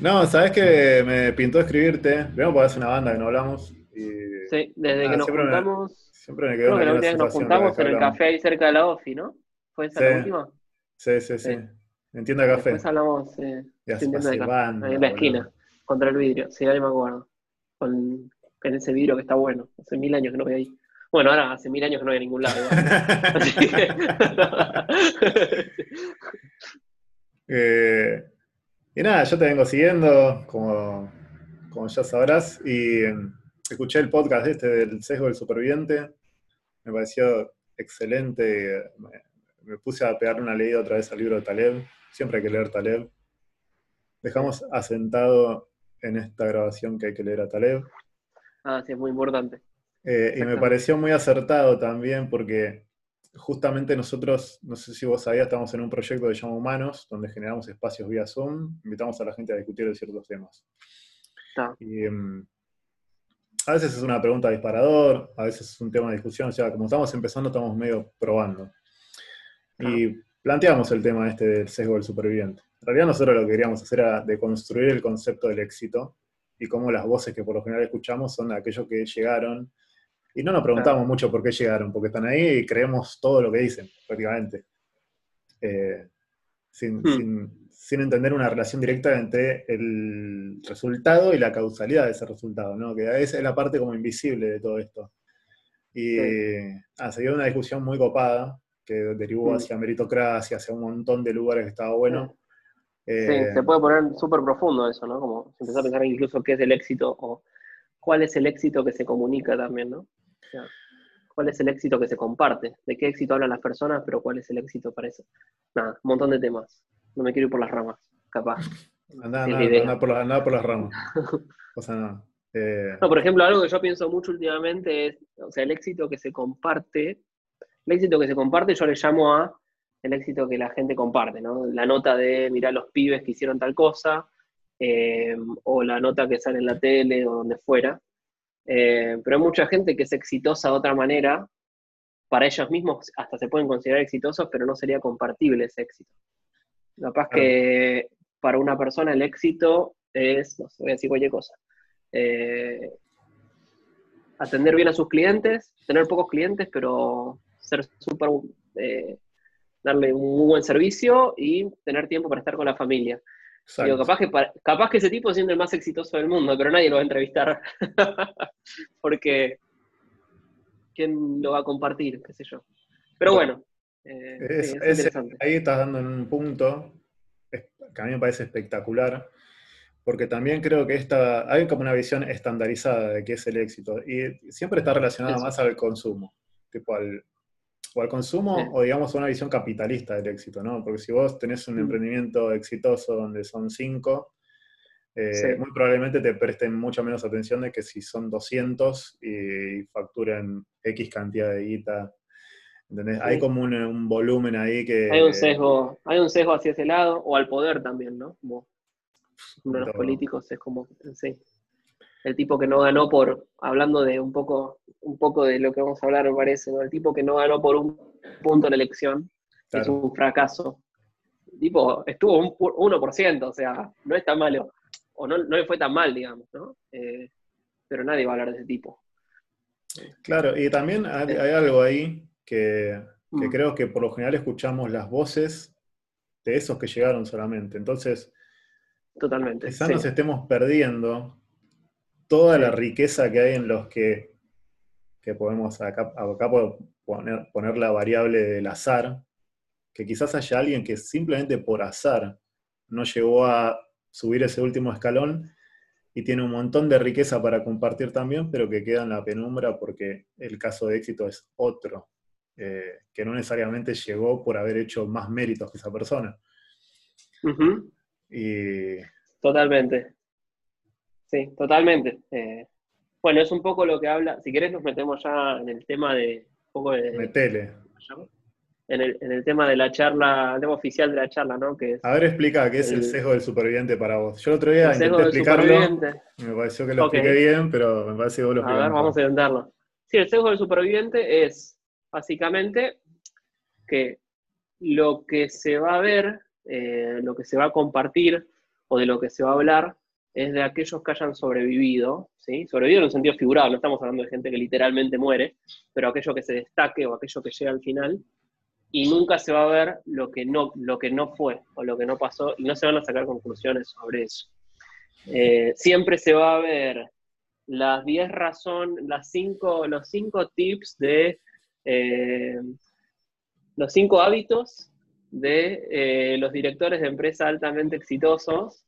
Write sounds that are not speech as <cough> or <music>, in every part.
No, sabes que me pintó escribirte. Primero porque hace una banda que no hablamos. Y, Sí, desde Ah, que nos siempre me- juntamos, siempre me quedó creo que la última que nos juntamos en el café ahí cerca de la OFI, ¿no? ¿Fue esa Sí. la última? Sí, sí, sí. Sí. En tienda café. Después hablamos eh, Y hace- sin tienda de hace café, banda, ahí en la boludo. esquina, contra el vidrio, sí, ahí me acuerdo. Con, con ese vidrio que está bueno, hace mil años que no voy ahí. Bueno, ahora hace mil años que no voy a ningún lado. <laughs> Así que- Eh, y nada, yo te vengo siguiendo, como, como ya sabrás, y eh, escuché el podcast este del sesgo del superviviente. Me pareció excelente. Me, me puse a pegarle una leída otra vez al libro de Taleb. Siempre hay que leer Taleb. Dejamos asentado en esta grabación que hay que leer a Taleb. ah, sí, es muy importante. Eh, y me pareció muy acertado también porque justamente nosotros, no sé si vos sabías, estamos en un proyecto se llama Humanos, donde generamos espacios vía Zoom, invitamos a la gente a discutir de ciertos temas. Está. Y em, a veces es una pregunta disparador, a veces es un tema de discusión, o sea, como estamos empezando, estamos medio probando. Y planteamos el tema este del sesgo del superviviente. En realidad nosotros lo que queríamos hacer era deconstruir el concepto del éxito y cómo las voces que por lo general escuchamos son aquellos que llegaron. Y no nos preguntamos Claro. mucho por qué llegaron, porque están ahí y creemos todo lo que dicen, prácticamente. Eh, sin, Hmm. sin- sin entender una relación directa entre el resultado y la causalidad de ese resultado, ¿no? Que a veces es la parte como invisible de todo esto. Y ah, se dio una discusión muy copada que derivó Hmm. hacia meritocracia, hacia un montón de lugares que estaba bueno. Sí, Eh, se puede poner súper profundo eso, ¿no? Como empezar a pensar incluso qué es el éxito o cuál es el éxito que se comunica también, ¿no? Cuál es el éxito que se comparte, de qué éxito hablan las personas, pero cuál es el éxito para eso. Nada, un montón de temas. No me quiero ir por las ramas, capaz. <laughs> Idea. andá por, la- andá por las ramas. <laughs> O sea, no. Eh, No, por ejemplo, algo que yo pienso mucho últimamente es, o sea, el éxito que se comparte, el éxito que se comparte yo le llamo a el éxito que la gente comparte, ¿no? La nota de, mirá los pibes que hicieron tal cosa, eh, o la nota que sale en la tele o donde fuera. Eh, pero hay mucha gente que es exitosa de otra manera, para ellos mismos hasta se pueden considerar exitosos, pero no sería compartible ese éxito. Capaz que para una persona el éxito es, no sé, voy a decir cualquier cosa, eh, atender bien a sus clientes, tener pocos clientes, pero ser súper, eh, darle un muy buen servicio y tener tiempo para estar con la familia. Digo, capaz que, pa- capaz que ese tipo siendo el más exitoso del mundo, pero nadie lo va a entrevistar. <laughs> Porque, ¿quién lo va a compartir? ¿Qué sé yo? Pero bueno, eh, Es- sí, es es- interesante. ahí estás dando en un punto que a mí me parece espectacular, porque también creo que esta, hay como una visión estandarizada de qué es el éxito, y siempre está relacionada Eso. más al consumo, tipo al, o al consumo Sí. o digamos una visión capitalista del éxito, ¿no? Porque si vos tenés un Mm. emprendimiento exitoso donde son cinco, eh, Sí. muy probablemente te presten mucha menos atención de que si son 200 y facturan X cantidad de guita. ¿entendés? Sí. Hay como un, un volumen ahí que... Hay un sesgo, hay un sesgo hacia ese lado, o al poder también, ¿no? Como uno de los políticos es como, sí. El tipo que no ganó por, hablando de un poco, un poco de lo que vamos a hablar, me parece, ¿no? El tipo que no ganó por un punto en la elección es Claro. un fracaso. El tipo estuvo un pu- 1%, o sea, no es tan malo. O no, no le fue tan mal, digamos, ¿no? Eh, pero nadie va a hablar de ese tipo. Claro, y también hay, hay algo ahí que, que Mm. creo que por lo general escuchamos las voces de esos que llegaron solamente. Entonces, Totalmente. quizás sí. nos estemos perdiendo toda la riqueza que hay en los que, que podemos, acá, acá puedo poner, poner la variable del azar, que quizás haya alguien que simplemente por azar no llegó a subir ese último escalón y tiene un montón de riqueza para compartir también, pero que queda en la penumbra porque el caso de éxito es otro, eh, que no necesariamente llegó por haber hecho más méritos que esa persona. Y Totalmente. Sí, totalmente. Eh, bueno, es un poco lo que habla. Si querés, nos metemos ya en el tema de. Un poco de- metele. en, el, en el tema de la charla, el tema oficial de la charla, ¿no? Que es A ver, explica qué es el El- sego del superviviente para vos. Yo el otro día el sesgo intenté del explicarlo, me pareció que lo Ok. expliqué bien, pero me parece que vos lo A ver, explicaste vamos a intentarlo. Sí, el sesgo del superviviente es básicamente que lo que se va a ver, eh, lo que se va a compartir, o de lo que se va a hablar es de aquellos que hayan sobrevivido, ¿sí? sobrevivido en un sentido figurado, no estamos hablando de gente que literalmente muere, pero aquello que se destaque o aquello que llega al final, y nunca se va a ver lo que no, lo que no fue o lo que no pasó, y no se van a sacar conclusiones sobre eso. Eh, siempre se va a ver las 10 razones, las cinco, los 5 tips de eh, los 5 hábitos de eh, los directores de empresa altamente exitosos,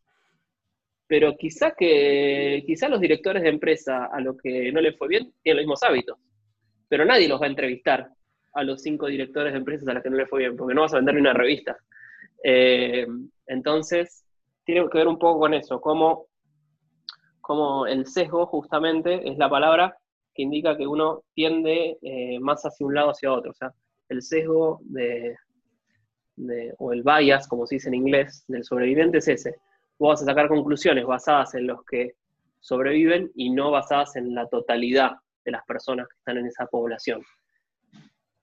pero quizá que quizá los directores de empresa a lo que no les fue bien tienen los mismos hábitos, pero nadie los va a entrevistar a los cinco directores de empresas a los que no les fue bien, porque no vas a vender ni una revista. Eh, entonces, tiene que ver un poco con eso, cómo como el sesgo justamente es la palabra que indica que uno tiende eh, más hacia un lado hacia otro. O sea, el sesgo de, o el bias, como se dice en inglés, del sobreviviente es ese. Vos vas a sacar conclusiones basadas en los que sobreviven y no basadas en la totalidad de las personas que están en esa población.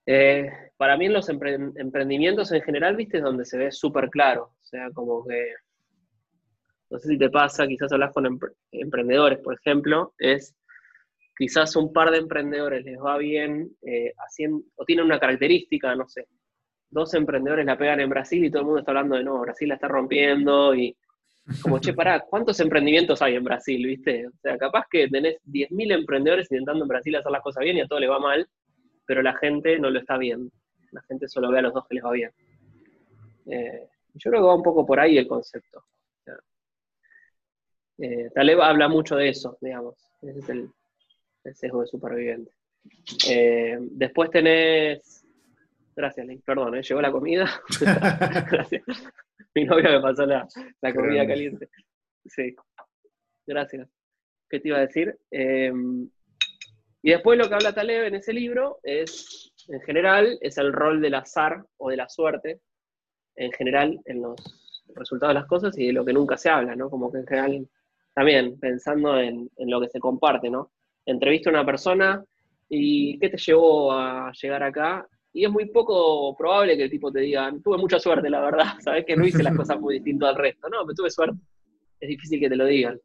Eh, para mí en los emprendimientos en general, viste, es donde se ve súper claro. O sea, como que no sé si te pasa, quizás hablas con emprendedores, por ejemplo, es quizás un par de emprendedores les va bien eh, haciendo, o tienen una característica, no sé, dos emprendedores la pegan en Brasil y todo el mundo está hablando de, no, Brasil la está rompiendo y como, che, pará, ¿cuántos emprendimientos hay en Brasil, viste? O sea, capaz que tenés 10.000 emprendedores intentando en Brasil hacer las cosas bien y a todo le va mal, pero la gente no lo está viendo. La gente solo ve a los dos que les va bien. Eh, yo creo que va un poco por ahí el concepto. Eh, Taleb habla mucho de eso, digamos. Ese es el, sesgo de superviviente. Eh, después tenés. Gracias, Link. Perdón, ¿eh? llegó la comida. <laughs> <laughs> Gracias. Mi novia me pasó la, comida caliente. Sí. Gracias. ¿Qué te iba a decir? Eh, y después lo que habla Taleb en ese libro es, en general, es el rol del azar o de la suerte, en general, en los resultados de las cosas y de lo que nunca se habla, ¿no? Como que en general también pensando en, lo que se comparte, ¿no? Entrevista a una persona y ¿qué te llevó a llegar acá? Y es muy poco probable que el tipo te diga, tuve mucha suerte, la verdad, <laughs> sabes que no hice las <laughs> cosas muy distinto al resto. No, me tuve suerte. Es difícil que te lo digan.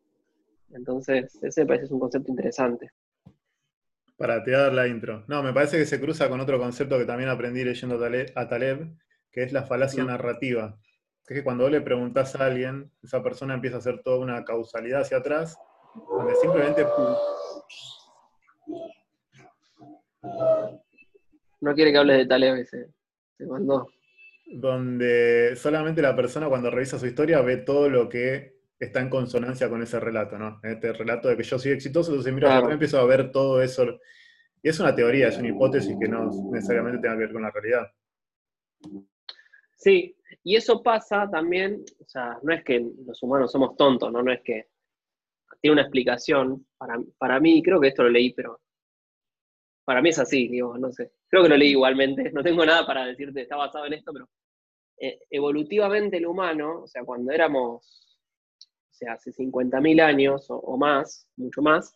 Entonces, ese me parece un concepto interesante. Para te dar la intro. No, me parece que se cruza con otro concepto que también aprendí leyendo a Taleb, que es la falacia narrativa es que cuando vos le preguntás a alguien, esa persona empieza a hacer toda una causalidad hacia atrás, donde simplemente... No quiere que hables de Taleb, se, se mandó. Donde solamente la persona cuando revisa su historia ve todo lo que está en consonancia con ese relato, ¿no? Este relato de que yo soy exitoso, entonces mira, yo empiezo a ver todo eso. Y es una teoría, es una hipótesis que no necesariamente tenga que ver con la realidad. Sí, y eso pasa también, o sea, no es que los humanos somos tontos, ¿no? No es que tiene una explicación. Para, para mí, creo que esto lo leí, pero para mí es así, digo, no sé. Creo que lo leí igualmente, <laughs> no tengo nada para decirte, está basado en esto, pero eh, evolutivamente el humano, o sea, cuando éramos, o sea, hace 50.000 años o, más, mucho más,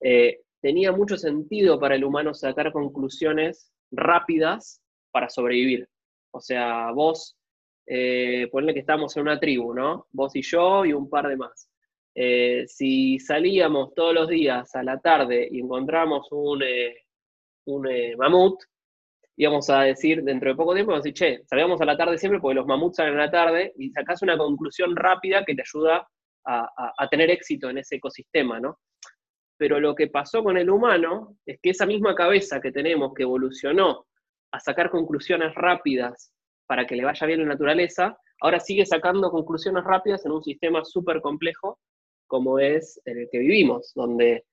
eh, tenía mucho sentido para el humano sacar conclusiones rápidas para sobrevivir. O sea, vos, eh, ponle que estamos en una tribu, ¿no? Vos y yo y un par de más. Eh, si salíamos todos los días a la tarde y encontramos un, eh, un mamut, íbamos a decir dentro de poco tiempo, vamos a decir, che, salíamos a la tarde siempre porque los mamuts salen a la tarde y sacás una conclusión rápida que te ayuda a, a tener éxito en ese ecosistema, ¿no? Pero lo que pasó con el humano es que esa misma cabeza que tenemos, que evolucionó a sacar conclusiones rápidas para que le vaya bien la naturaleza, ahora sigue sacando conclusiones rápidas en un sistema súper complejo como es en el que vivimos, donde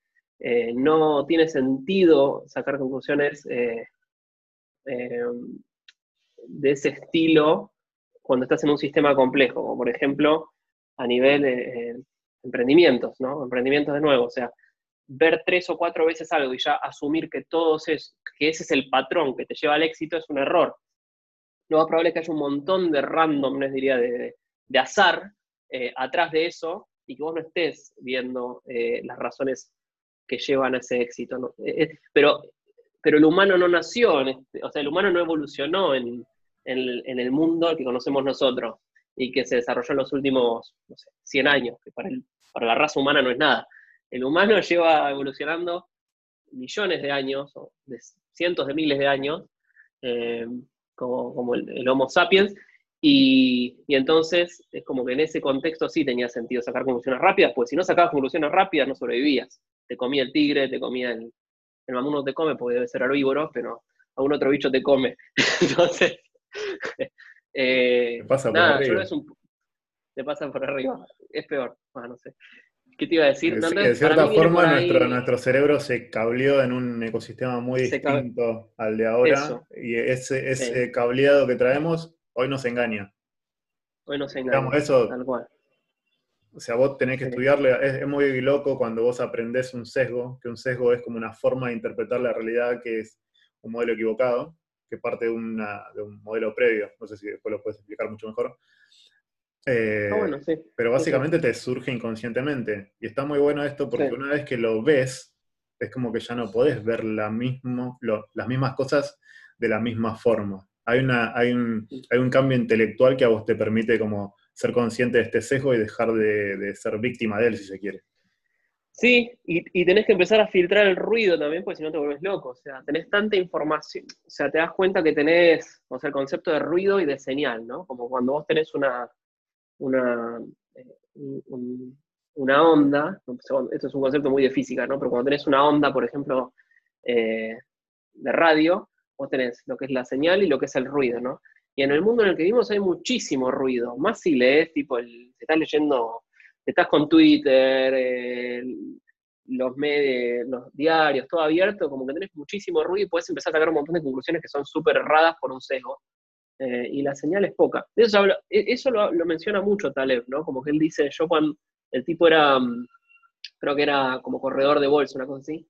eh, no tiene sentido sacar conclusiones eh, eh, de ese estilo cuando estás en un sistema complejo, como por ejemplo a nivel de emprendimientos, ¿no? Emprendimientos de nuevo, o sea, ver tres o cuatro veces algo y ya asumir que, todos es, que ese es el patrón que te lleva al éxito es un error. Lo más probable es que haya un montón de randomness, diría, de, de azar atrás de eso y que vos no estés viendo eh, las razones que llevan a ese éxito. Eh, pero, pero el humano no nació, este, o sea, el humano no evolucionó en, en, el mundo que conocemos nosotros. y que se desarrolló en los últimos, no sé, 100 años, que para, para la raza humana no es nada. El humano lleva evolucionando millones de años, o de cientos de miles de años, eh, como, el, Homo sapiens, y, entonces es como que en ese contexto sí tenía sentido sacar conclusiones rápidas, pues si no sacabas conclusiones rápidas no sobrevivías. Te comía el tigre, te comía el... El mamut no te come porque debe ser herbívoro, pero algún otro bicho te come. <laughs> entonces... <laughs> Eh, pasa por arriba. te pasan por arriba. Es peor. no sé. ¿Qué te iba a decir? de cierta forma, nuestro, nuestro, cerebro se cableó en un ecosistema muy distinto al de ahora. Y ese, ese cableado que traemos hoy nos engaña. Hoy nos engaña. eso, tal cual. O sea, vos tenés que estudiarle. Es, muy loco cuando vos aprendés un sesgo, que un sesgo es como una forma de interpretar la realidad que es un modelo equivocado, que parte de, de un modelo previo. No sé si después lo puedes explicar mucho mejor. Eh, ah, pero básicamente te surge inconscientemente. Y está muy bueno esto porque una vez que lo ves, es como que ya no podés ver la mismo, las mismas cosas de la misma forma. Hay, una, hay, un, hay un cambio intelectual que a vos te permite como ser consciente de este sesgo y dejar de, ser víctima de él, si se quiere. Sí, y, tenés que empezar a filtrar el ruido también, porque si no te vuelves loco. O sea, tenés tanta información, o sea, te das cuenta que tenés, o sea, el concepto de ruido y de señal, ¿no? Como cuando vos tenés una, una, eh, una onda, esto es un concepto muy de física, ¿no? Pero cuando tenés una onda, por ejemplo, eh, de radio, vos tenés lo que es la señal y lo que es el ruido, ¿no? Y en el mundo en el que vivimos hay muchísimo ruido, más si lees, tipo, el, estás leyendo, estás con Twitter, los medios, los diarios, todo abierto, como que tenés muchísimo ruido y puedes empezar a sacar un montón de conclusiones que son súper erradas por un sesgo. Eh, y la señal es poca. Eso, e, eso lo, menciona mucho Taleb, ¿no? Como que él dice, yo cuando el tipo era, mm, creo que era como corredor de bolsa, una cosa así,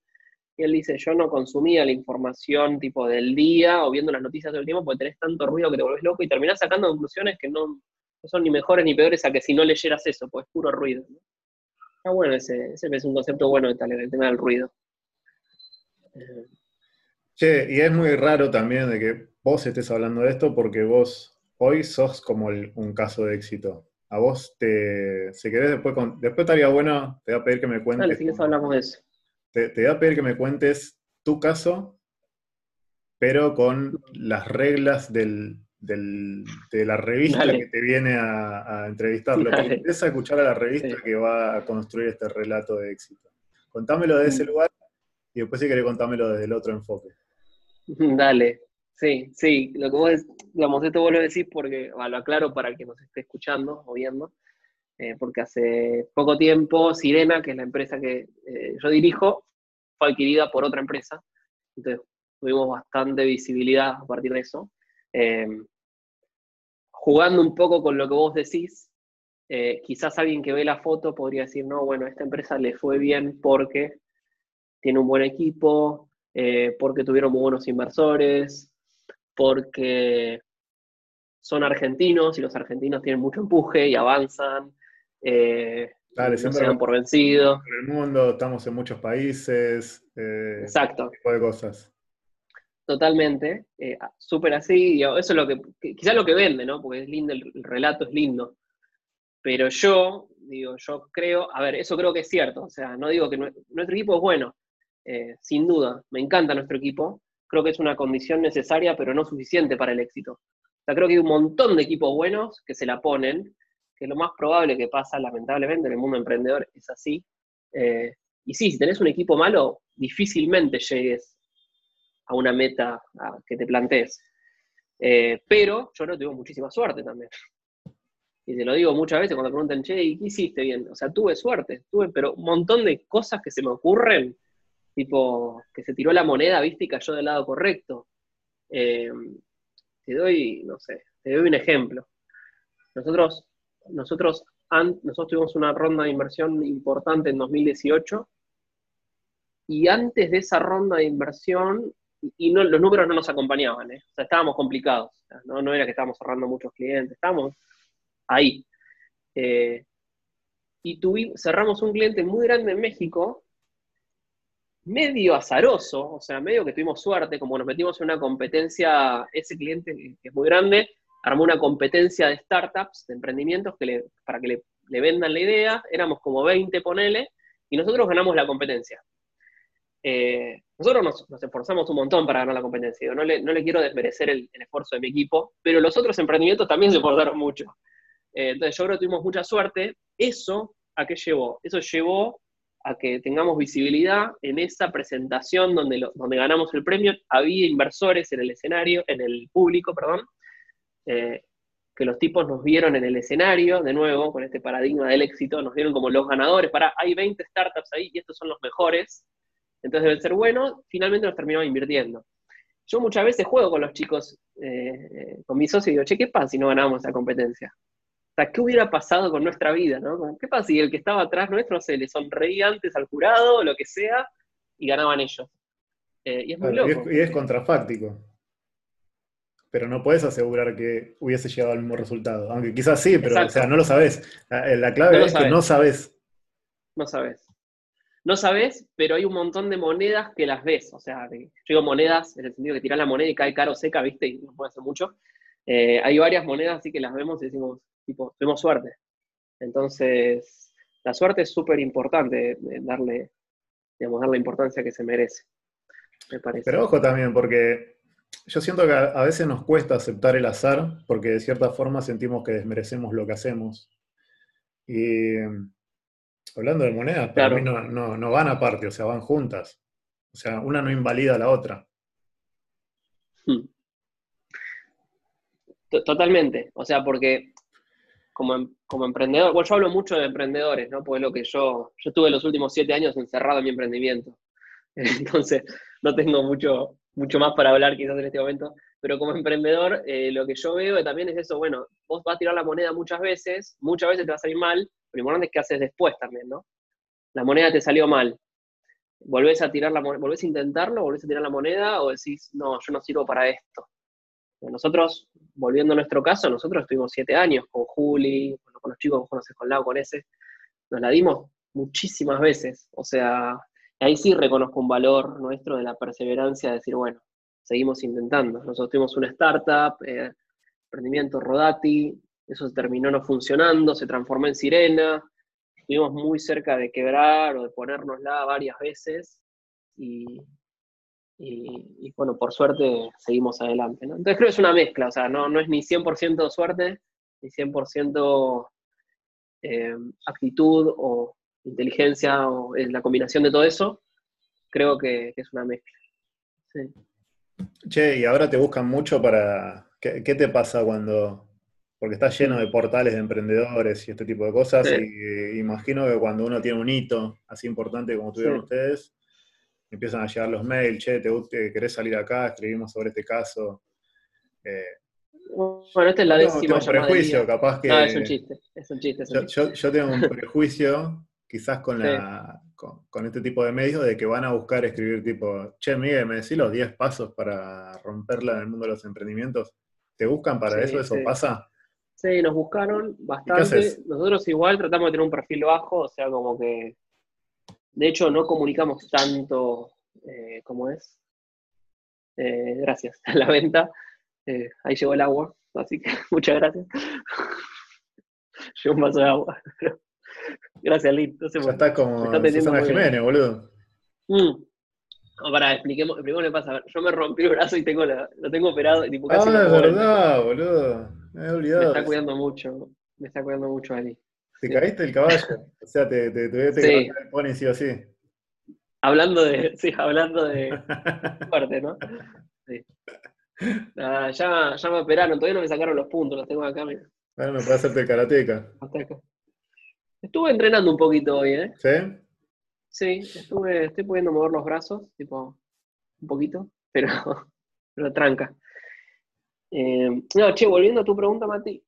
y él dice, yo no consumía la información tipo del día o viendo las noticias todo el tiempo porque tenés tanto ruido que te volvés loco y terminás sacando conclusiones que no, son ni mejores ni peores a que si no leyeras eso, pues es puro ruido. ¿no? Está bueno, ese, ese es un concepto bueno de Taleb, el tema del ruido. Che, y es muy raro también de que vos estés hablando de esto porque vos hoy sos como un caso de éxito. A vos te, si querés después, después estaría bueno, te voy a pedir que me cuentes. Dale, si hablamos de eso. Te, voy a pedir que me cuentes tu caso, pero con las reglas del, de la revista que te viene a, a entrevistar. Lo que interesa escuchar a la revista que va a construir este relato de éxito. Contámelo de ese mm. lugar y después si querés contámelo desde el otro enfoque. <laughs> Dale, sí, sí, lo que vos, digamos, esto vos lo decís porque, lo aclaro para el que nos esté escuchando o viendo, eh, porque hace poco tiempo Sirena, que es la empresa que eh, yo dirijo, fue adquirida por otra empresa, entonces tuvimos bastante visibilidad a partir de eso. Eh, jugando un poco con lo que vos decís, quizás alguien que ve la foto podría decir, no, bueno, esta empresa le fue bien porque tiene un buen equipo, eh, porque tuvieron muy buenos inversores, porque son argentinos y los argentinos tienen mucho empuje y avanzan, eh, no se dan por vencidos. En el mundo, estamos en muchos países. Eh, Exacto. tipo de cosas. Totalmente, eh, súper así, eso es lo que, quizás lo que vende, ¿no? Porque es lindo, el, relato es lindo. Pero yo, digo, yo creo, a ver, eso creo que es cierto, o sea, no digo que nuestro equipo es bueno, eh, sin duda, me encanta nuestro equipo. Creo que es una condición necesaria, pero no suficiente para el éxito. O sea, creo que hay un montón de equipos buenos que se la ponen, que lo más probable que pasa, lamentablemente, en el mundo emprendedor es así. Eh, y sí, si tenés un equipo malo, difícilmente llegues a una meta que te plantees. Eh, pero yo no tuve muchísima suerte también. Y te lo digo muchas veces cuando preguntan, che, ¿y qué hiciste bien? O sea, tuve suerte, tuve, pero un montón de cosas que se me ocurren tipo que se tiró la moneda, viste, y cayó del lado correcto. Eh, te doy, no sé, te doy un ejemplo. Nosotros, nosotros, nosotros tuvimos una ronda de inversión importante en 2018 y antes de esa ronda de inversión, y los números no nos acompañaban, ¿eh? o sea, estábamos complicados, no, no era que estábamos cerrando muchos clientes, estábamos ahí. Eh, y tuvimos, cerramos un cliente muy grande en México medio azaroso, o sea, medio que tuvimos suerte, como nos metimos en una competencia, ese cliente que es muy grande, armó una competencia de startups, de emprendimientos, que para que le, vendan la idea, éramos como 20, ponele, y nosotros ganamos la competencia. Eh, nosotros nos, esforzamos un montón para ganar la competencia. no, le, quiero desmerecer el, esfuerzo de mi equipo, pero los otros emprendimientos también se esforzaron mucho. Eh, entonces yo creo que tuvimos mucha suerte. ¿Eso a qué llevó? Eso llevó a que tengamos visibilidad en esa presentación donde, donde ganamos el premio. Había inversores en el escenario, en el público, perdón, eh, que los tipos nos vieron en el escenario, de nuevo, con este paradigma del éxito, nos vieron como los ganadores. Para, hay 20 startups ahí y estos son los mejores entonces debe ser bueno, finalmente nos terminamos invirtiendo. Yo muchas veces juego con los chicos, eh, con mis socios, y digo, che, ¿qué pasa si no ganábamos esa competencia? O sea, ¿qué hubiera pasado con nuestra vida? ¿no? ¿Qué pasa si el que estaba atrás nuestro se le sonreía antes al jurado, o lo que sea, y ganaban ellos? Eh, y es muy loco. Y es, contrafáctico. Pero no puedes asegurar que hubiese llegado al mismo resultado. Aunque quizás sí, pero o sea, no lo sabes. La, clave es que no sabes. No sabes no sabes, pero hay un montón de monedas que las ves. O sea, yo digo monedas en el sentido que tiras la moneda y cae caro seca, ¿viste? Y no puede ser mucho. Eh, hay varias monedas así que las vemos y decimos, tipo, tuvimos suerte. Entonces, la suerte es súper importante, darle, digamos, darle la importancia que se merece, me parece. Pero ojo también, porque yo siento que a veces nos cuesta aceptar el azar, porque de cierta forma sentimos que desmerecemos lo que hacemos. Y Hablando de monedas, pero no, no, van aparte, o sea, van juntas. O sea, una no invalida a la otra. Hmm. Totalmente. O sea, porque como, em, como emprendedor, bueno, yo hablo mucho de emprendedores, ¿no? Porque lo que yo, yo estuve los últimos siete años encerrado en mi emprendimiento. <laughs> Entonces, no tengo mucho, mucho más para hablar quizás en este momento. Pero como emprendedor, eh, lo que yo veo también es eso, bueno, vos vas a tirar la moneda muchas veces, muchas veces te va a salir mal, lo importante es qué haces después también, ¿no? La moneda te salió mal. ¿Volvés a tirar la volvés a intentarlo, volvés a tirar la moneda o decís, no, yo no sirvo para esto? Nosotros, volviendo a nuestro caso, nosotros estuvimos siete años con Juli, con los chicos que conoces con Lau, con ese, nos la dimos muchísimas veces. O sea, ahí sí reconozco un valor nuestro de la perseverancia, de decir, bueno, seguimos intentando. Nosotros tuvimos una startup, eh, emprendimiento Rodati, eso terminó no funcionando, se transformó en Sirena, estuvimos muy cerca de quebrar o de ponérnosla varias veces y, bueno, por suerte seguimos adelante. Entonces creo que es una mezcla, o sea, no, no es ni 100% suerte, ni 100% eh, actitud o inteligencia o la combinación de todo eso, creo que, es una mezcla. Che, y ahora te buscan mucho para... ¿Qué, te pasa cuando porque está lleno de portales de emprendedores y este tipo de cosas, y imagino que cuando uno tiene un hito así importante como tuvieron ustedes, empiezan a llegar los mails, che, ¿te, querés salir acá? Escribimos sobre este caso. Eh, bueno, esta es la décima tengo un prejuicio, capaz que... No, es un chiste, es un chiste. yo, tengo un prejuicio, quizás con, la, con, este tipo de medios, de que van a buscar escribir tipo, che, Miguel, ¿me decís los 10 pasos para romperla en el mundo de los emprendimientos? ¿Te buscan para eso? ¿Eso pasa? Sí, nos buscaron bastante. Nosotros igual tratamos de tener un perfil bajo, o sea, como que. De hecho, no comunicamos tanto eh, como es. Eh, gracias a la venta. Eh, ahí llegó el agua, así que <laughs> muchas gracias. <laughs> llegó un vaso de agua. Gracias, Lin. No ya está como Susana Jiménez, boludo. Mm. No, pará, expliquemos, expliquemos qué pasa. Yo me rompí el brazo y tengo lo tengo operado. Tipo, casi ah, es verdad, boludo. Me he olvidado. Me está cuidando mucho. Me está cuidando mucho Ali. Te caíste el caballo. o sea, te, te, te, sí. el pony sí o sí. Hablando de. <laughs> Sí, hablando de. <laughs> fuerte, ¿no? Sí. ya, ya me operaron, todavía no me sacaron los puntos, los tengo acá, mira. Bueno, me puede hacerte el karateca. Estuve entrenando un poquito hoy, ¿eh? ¿Sí? Sí, estuve, estoy pudiendo mover los brazos, tipo, un poquito, pero, <laughs> pero tranca. Eh, no, che, volviendo a tu pregunta, Mati,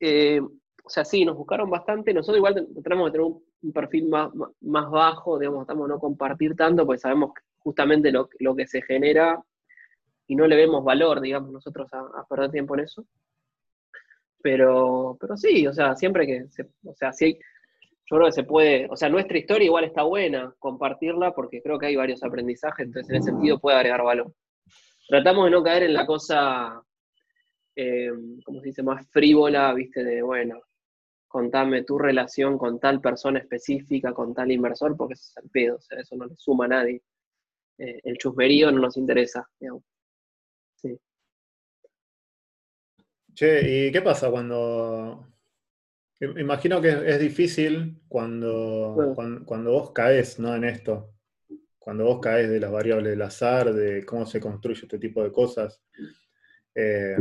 eh, o sea, sí, nos buscaron bastante, nosotros igual tratamos de tener un, perfil más, más, bajo, digamos, estamos no compartir tanto, porque sabemos justamente lo, lo, que se genera y no le vemos valor, digamos, nosotros a, perder tiempo en eso. Pero, pero sí, o sea, siempre que, o sea, sí, yo creo que se puede, o sea, nuestra historia igual está buena compartirla porque creo que hay varios aprendizajes, entonces en ese sentido puede agregar valor. Tratamos de no caer en la cosa eh, ¿cómo se dice?, más frívola, viste, de, bueno, contame tu relación con tal persona específica, con tal inversor, porque eso es el pedo, o sea, eso no le suma a nadie. Eh, el chusmerío no nos interesa, digamos. Sí. Che, ¿y qué pasa cuando... Imagino que es difícil cuando, cuando, vos caes ¿no? en esto, cuando vos caes de las variables del azar, de cómo se construye este tipo de cosas. Eh,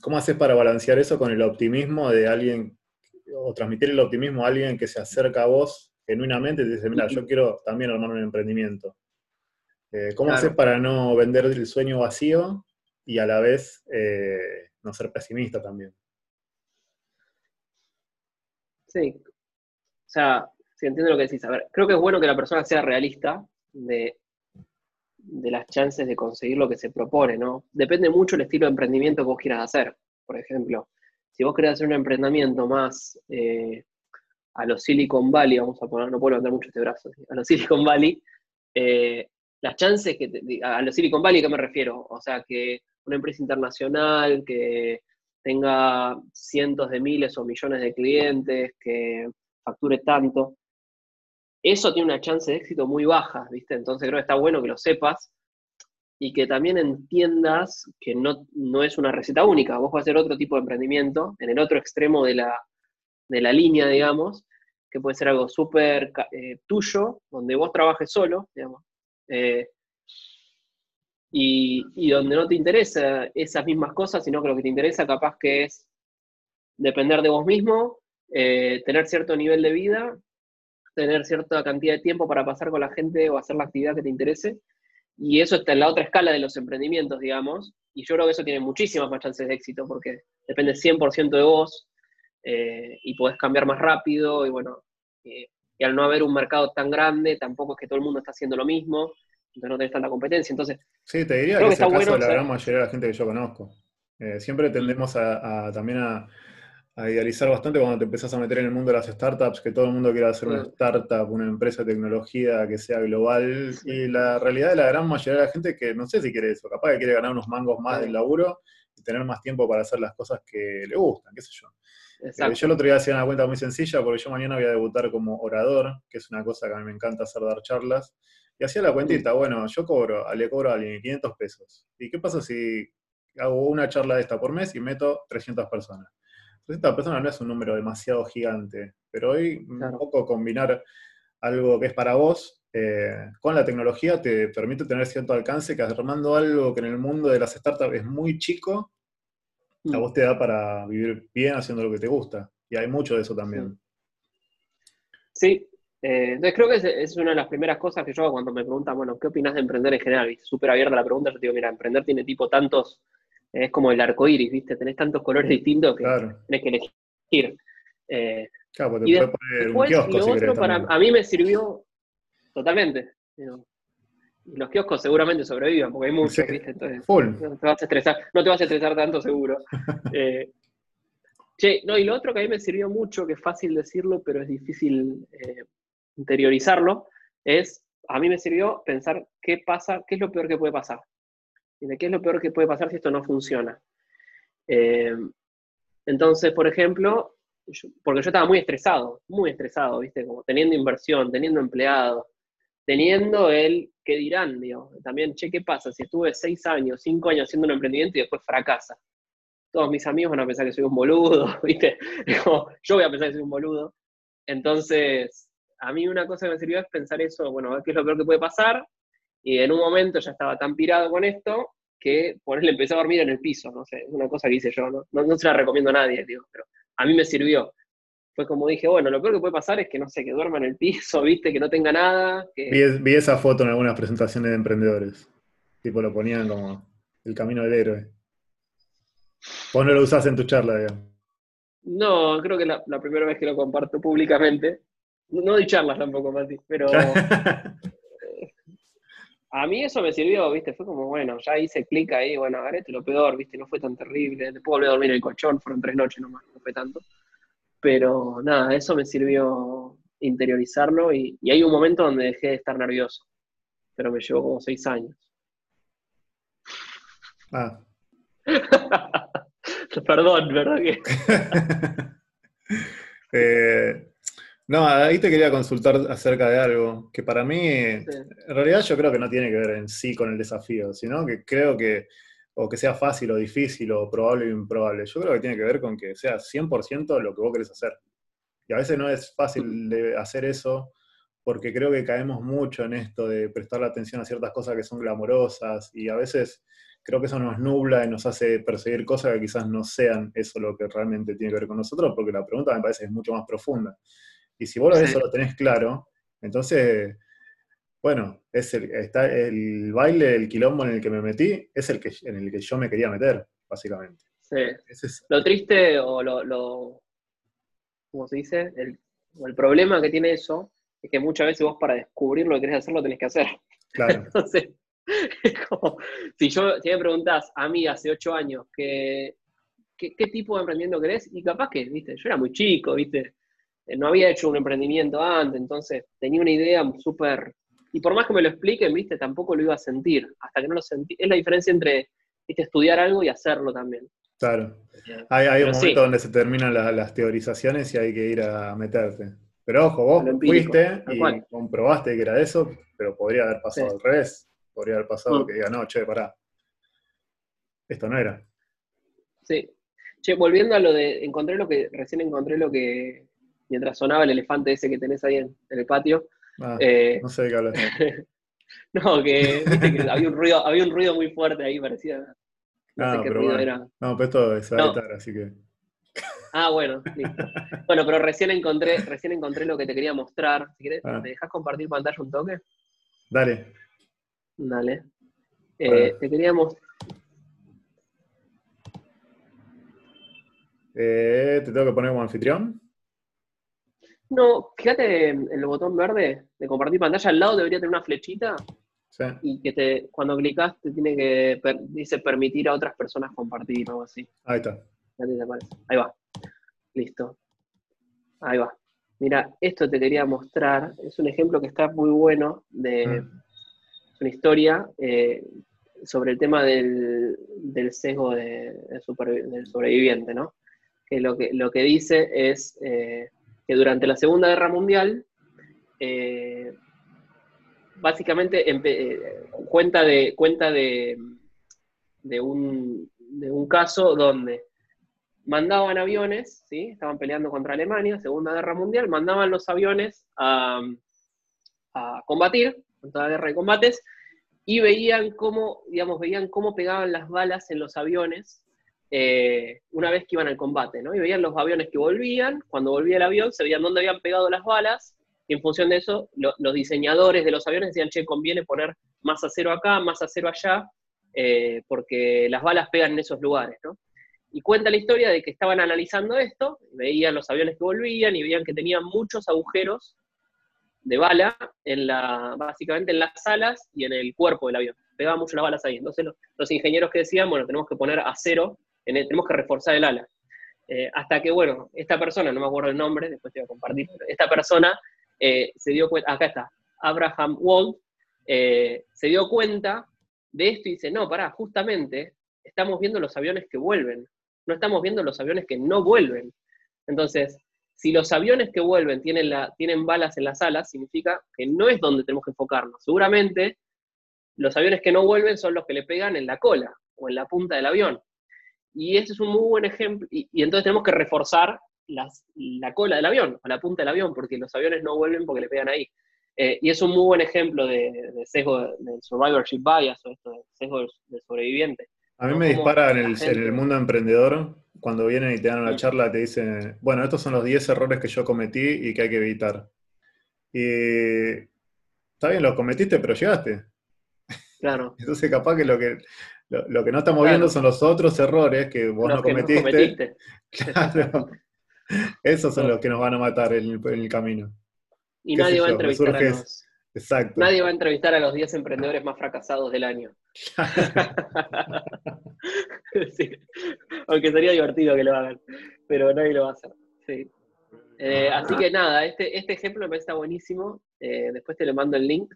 ¿Cómo haces para balancear eso con el optimismo de alguien, o transmitir el optimismo a alguien que se acerca a vos genuinamente y te dice, mira, yo quiero también armar un emprendimiento? Eh, ¿Cómo haces para no vender el sueño vacío y a la vez eh, no ser pesimista también? Sí. O sea, si entiendo lo que decís. A ver, creo que es bueno que la persona sea realista de, de las chances de conseguir lo que se propone, ¿no? Depende mucho el estilo de emprendimiento que vos quieras hacer. Por ejemplo, si vos querés hacer un emprendimiento más eh, a los Silicon Valley, vamos a poner, no puedo levantar mucho este brazo, <laughs> a los Silicon Valley, eh, las chances que, a los Silicon Valley, ¿qué me refiero? O sea, que una empresa internacional que tenga cientos de miles o millones de clientes, que facture tanto, eso tiene una chance de éxito muy baja, ¿viste? Entonces creo que está bueno que lo sepas y que también entiendas que no, no es una receta única. Vos vas a hacer otro tipo de emprendimiento en el otro extremo de la, de la línea, digamos, que puede ser algo súper eh, tuyo, donde vos trabajes solo, digamos, eh, y, donde no te interesa esas mismas cosas, sino que lo que te interesa capaz que es depender de vos mismo, eh, tener cierto nivel de vida, tener cierta cantidad de tiempo para pasar con la gente o hacer la actividad que te interese. Y eso está en la otra escala de los emprendimientos, digamos. Y yo creo que eso tiene muchísimas más chances de éxito porque depende 100% de vos eh, y podés cambiar más rápido. Y bueno, eh, y al no haber un mercado tan grande, tampoco es que todo el mundo está haciendo lo mismo entonces no tenés tanta competencia. Entonces, sí, te diría que, es el caso de la gran mayoría de la gente que yo conozco. Eh, siempre tendemos a, también a, idealizar bastante cuando te empezás a meter en el mundo de las startups, que todo el mundo quiere hacer una startup, una empresa de tecnología que sea global. Y la realidad de la gran mayoría de la gente que no sé si quiere eso, capaz que quiere ganar unos mangos más del laburo y tener más tiempo para hacer las cosas que le gustan, qué sé yo. Eh, yo el otro día hacía una cuenta muy sencilla porque yo mañana voy a debutar como orador, que es una cosa que a mí me encanta hacer, dar charlas. Y hacía la cuentita, bueno, yo cobro, le cobro a alguien 500 pesos. ¿Y qué pasa si hago una charla de esta por mes y meto 300 personas? 300 personas no es un número demasiado gigante, pero hoy un poco combinar algo que es para vos eh, con la tecnología te permite tener cierto alcance que armando algo que en el mundo de las startups es muy chico, a mm. vos te da para vivir bien haciendo lo que te gusta. Y hay mucho de eso también. Sí, eh, entonces creo que es, una de las primeras cosas que yo hago cuando me preguntan, bueno, ¿qué opinas de emprender en general? Súper abierta la pregunta, yo digo, mira, emprender tiene tipo tantos, es como el arco iris, ¿viste? Tenés tantos colores distintos que tenés que elegir. Eh, claro, te puedes poner un kiosco lo otro para, a mí me sirvió totalmente. Y los kioscos seguramente sobrevivan, porque hay muchos, ¿viste? Entonces, No te vas a estresar, no te vas a estresar tanto seguro. <laughs> eh, che, no, y lo otro que a mí me sirvió mucho, que es fácil decirlo, pero es difícil eh, interiorizarlo, es, a mí me sirvió pensar qué pasa, qué es lo peor que puede pasar. Qué es lo peor que puede pasar si esto no funciona. Eh, entonces, por ejemplo, porque yo estaba muy estresado, muy estresado, ¿viste? Como teniendo inversión, teniendo empleados, teniendo el qué dirán, digo. También, che, ¿qué pasa si estuve seis años, cinco años haciendo un emprendimiento y después fracasa? Todos mis amigos van a pensar que soy un boludo, <laughs> ¿viste? <laughs> yo voy a pensar que soy un boludo. Entonces, a mí una cosa que me sirvió es pensar eso, bueno, qué es lo peor que puede pasar, y en un momento ya estaba tan pirado con esto que por él empecé a dormir en el piso, no sé, es una cosa que hice yo, ¿no? No, se la recomiendo a nadie, digo, pero a mí me sirvió. Fue como dije, bueno, lo peor que puede pasar es que, no sé, que duerma en el piso, <laughs> viste, que no tenga nada. Vi, esa foto en algunas presentaciones de emprendedores. Tipo, lo ponían como el camino del héroe. Vos no lo usás en tu charla, digamos. No, creo que la, la primera vez que lo comparto públicamente. No di charlas tampoco, Mati, pero <laughs> a mí eso me sirvió, ¿viste? Fue como, bueno, ya hice clic ahí, bueno, agarré lo peor, ¿viste? No fue tan terrible. Después volví a dormir en el colchón, fueron tres noches nomás, no fue tanto. Pero nada, eso me sirvió interiorizarlo y, hay un momento donde dejé de estar nervioso, pero me llevó como seis años. Ah. <laughs> Perdón, ¿verdad que? <laughs> Eh, no, ahí te quería consultar acerca de algo que para mí, en realidad yo creo que no tiene que ver en sí con el desafío, sino que creo que, o que sea fácil o difícil o probable o improbable, yo creo que tiene que ver con que sea 100% lo que vos querés hacer. Y a veces no es fácil de hacer eso porque creo que caemos mucho en esto de prestar atención a ciertas cosas que son glamorosas y a veces creo que eso nos nubla y nos hace perseguir cosas que quizás no sean eso lo que realmente tiene que ver con nosotros, porque la pregunta me parece es mucho más profunda. Y si vos eso lo tenés claro, entonces, bueno, es el, está el baile, el quilombo en el que me metí, es el que, en el que yo me quería meter, básicamente. Sí. Lo triste o lo, lo, ¿cómo se dice? El, el problema que tiene eso es que muchas veces vos para descubrir lo que querés hacer lo tenés que hacer. Claro. <laughs> Entonces, es como, si, yo, si me preguntás a mí hace ocho años que, qué tipo de emprendimiento querés, y capaz que, viste, yo era muy chico, viste, no había hecho un emprendimiento antes, entonces tenía una idea súper... Y por más que me lo expliquen, viste, tampoco lo iba a sentir, hasta que no lo sentí. Es la diferencia entre viste, estudiar algo y hacerlo también. Claro. Eh, hay, un momento donde se terminan las teorizaciones y hay que ir a meterte. Pero ojo, vos fuiste y comprobaste que era eso, pero podría haber pasado al revés. Podría haber pasado mm. que diga, no, che, pará. Esto no era. Sí. Che, volviendo a lo de, encontré lo que, recién encontré lo que, mientras sonaba el elefante ese que tenés ahí en, el patio. Ah, eh, no sé de qué hablas. <laughs> no, que, viste que había un ruido, había un ruido muy fuerte ahí, parecía. No sé ah, qué ruido era. No, pero esto es no. así que. Ah, bueno, listo. <laughs> Bueno, pero recién encontré, recién encontré lo que te quería mostrar. Si querés, ah. ¿me dejas compartir pantalla un toque? Dale. Dale. Eh, te quería mostrar. Eh, ¿Te tengo que poner como anfitrión? No, fíjate el botón verde de compartir pantalla, al lado debería tener una flechita. Sí. Y que te, cuando clicas te tiene que, dice permitir a otras personas compartir o algo así. Ahí está. Ahí va. Listo. Ahí va. Mira, esto te quería mostrar. Es un ejemplo que está muy bueno de mm. una historia eh, sobre el tema del, sesgo del sobreviviente, ¿no? Que lo que, lo que dice es eh, durante la Segunda Guerra Mundial, eh, básicamente cuenta, de, cuenta de, de, un, de un caso donde mandaban aviones, ¿sí? estaban peleando contra Alemania, Segunda Guerra Mundial, mandaban los aviones a, combatir, en toda guerra de combates, y veían cómo, digamos, veían cómo pegaban las balas en los aviones eh, una vez que iban al combate, ¿no? Y veían los aviones que volvían, cuando volvía el avión, se veían dónde habían pegado las balas, y en función de eso, los diseñadores de los aviones decían, che, conviene poner más acero acá, más acero allá, eh, porque las balas pegan en esos lugares, ¿no? Y cuenta la historia de que estaban analizando esto, veían los aviones que volvían y veían que tenían muchos agujeros de bala en la, básicamente en las alas y en el cuerpo del avión. Pegaban mucho las balas ahí. Entonces los, ingenieros que decían, bueno, tenemos que poner acero, en tenemos que reforzar el ala. Eh, hasta que, bueno, esta persona, no me acuerdo el nombre, después te voy a compartir, esta persona eh, se dio cuenta, acá está, Abraham Wald, eh, se dio cuenta de esto y dice, no, pará, justamente estamos viendo los aviones que vuelven no estamos viendo los aviones que no vuelven. Entonces, si los aviones que vuelven tienen, tienen balas en las alas, significa que no es donde tenemos que enfocarnos. Seguramente los aviones que no vuelven son los que le pegan en la cola o en la punta del avión. Y ese es un muy buen ejemplo. Y, entonces tenemos que reforzar la cola del avión, o la punta del avión, porque los aviones no vuelven porque le pegan ahí. Eh, y es un muy buen ejemplo de, sesgo del survivorship bias, o esto, de sesgo del sobreviviente. A mí me dispara en el, mundo emprendedor, cuando vienen y te dan una charla, te dicen, bueno, estos son los 10 errores que yo cometí y que hay que evitar. Y está bien, los cometiste, pero llegaste. Claro. <laughs> Entonces, capaz que lo que, lo, que no estamos viendo son los otros errores que vos no cometiste. <laughs> Claro. Esos son los que nos van a matar en el, camino. Y nadie va a entrevistar a los, Exacto. Nadie va a entrevistar a los 10 emprendedores más fracasados del año. <laughs> Aunque sería divertido que lo hagan, pero nadie lo va a hacer. Eh, así que nada, este, este ejemplo me está buenísimo. Eh, después te le mando el link.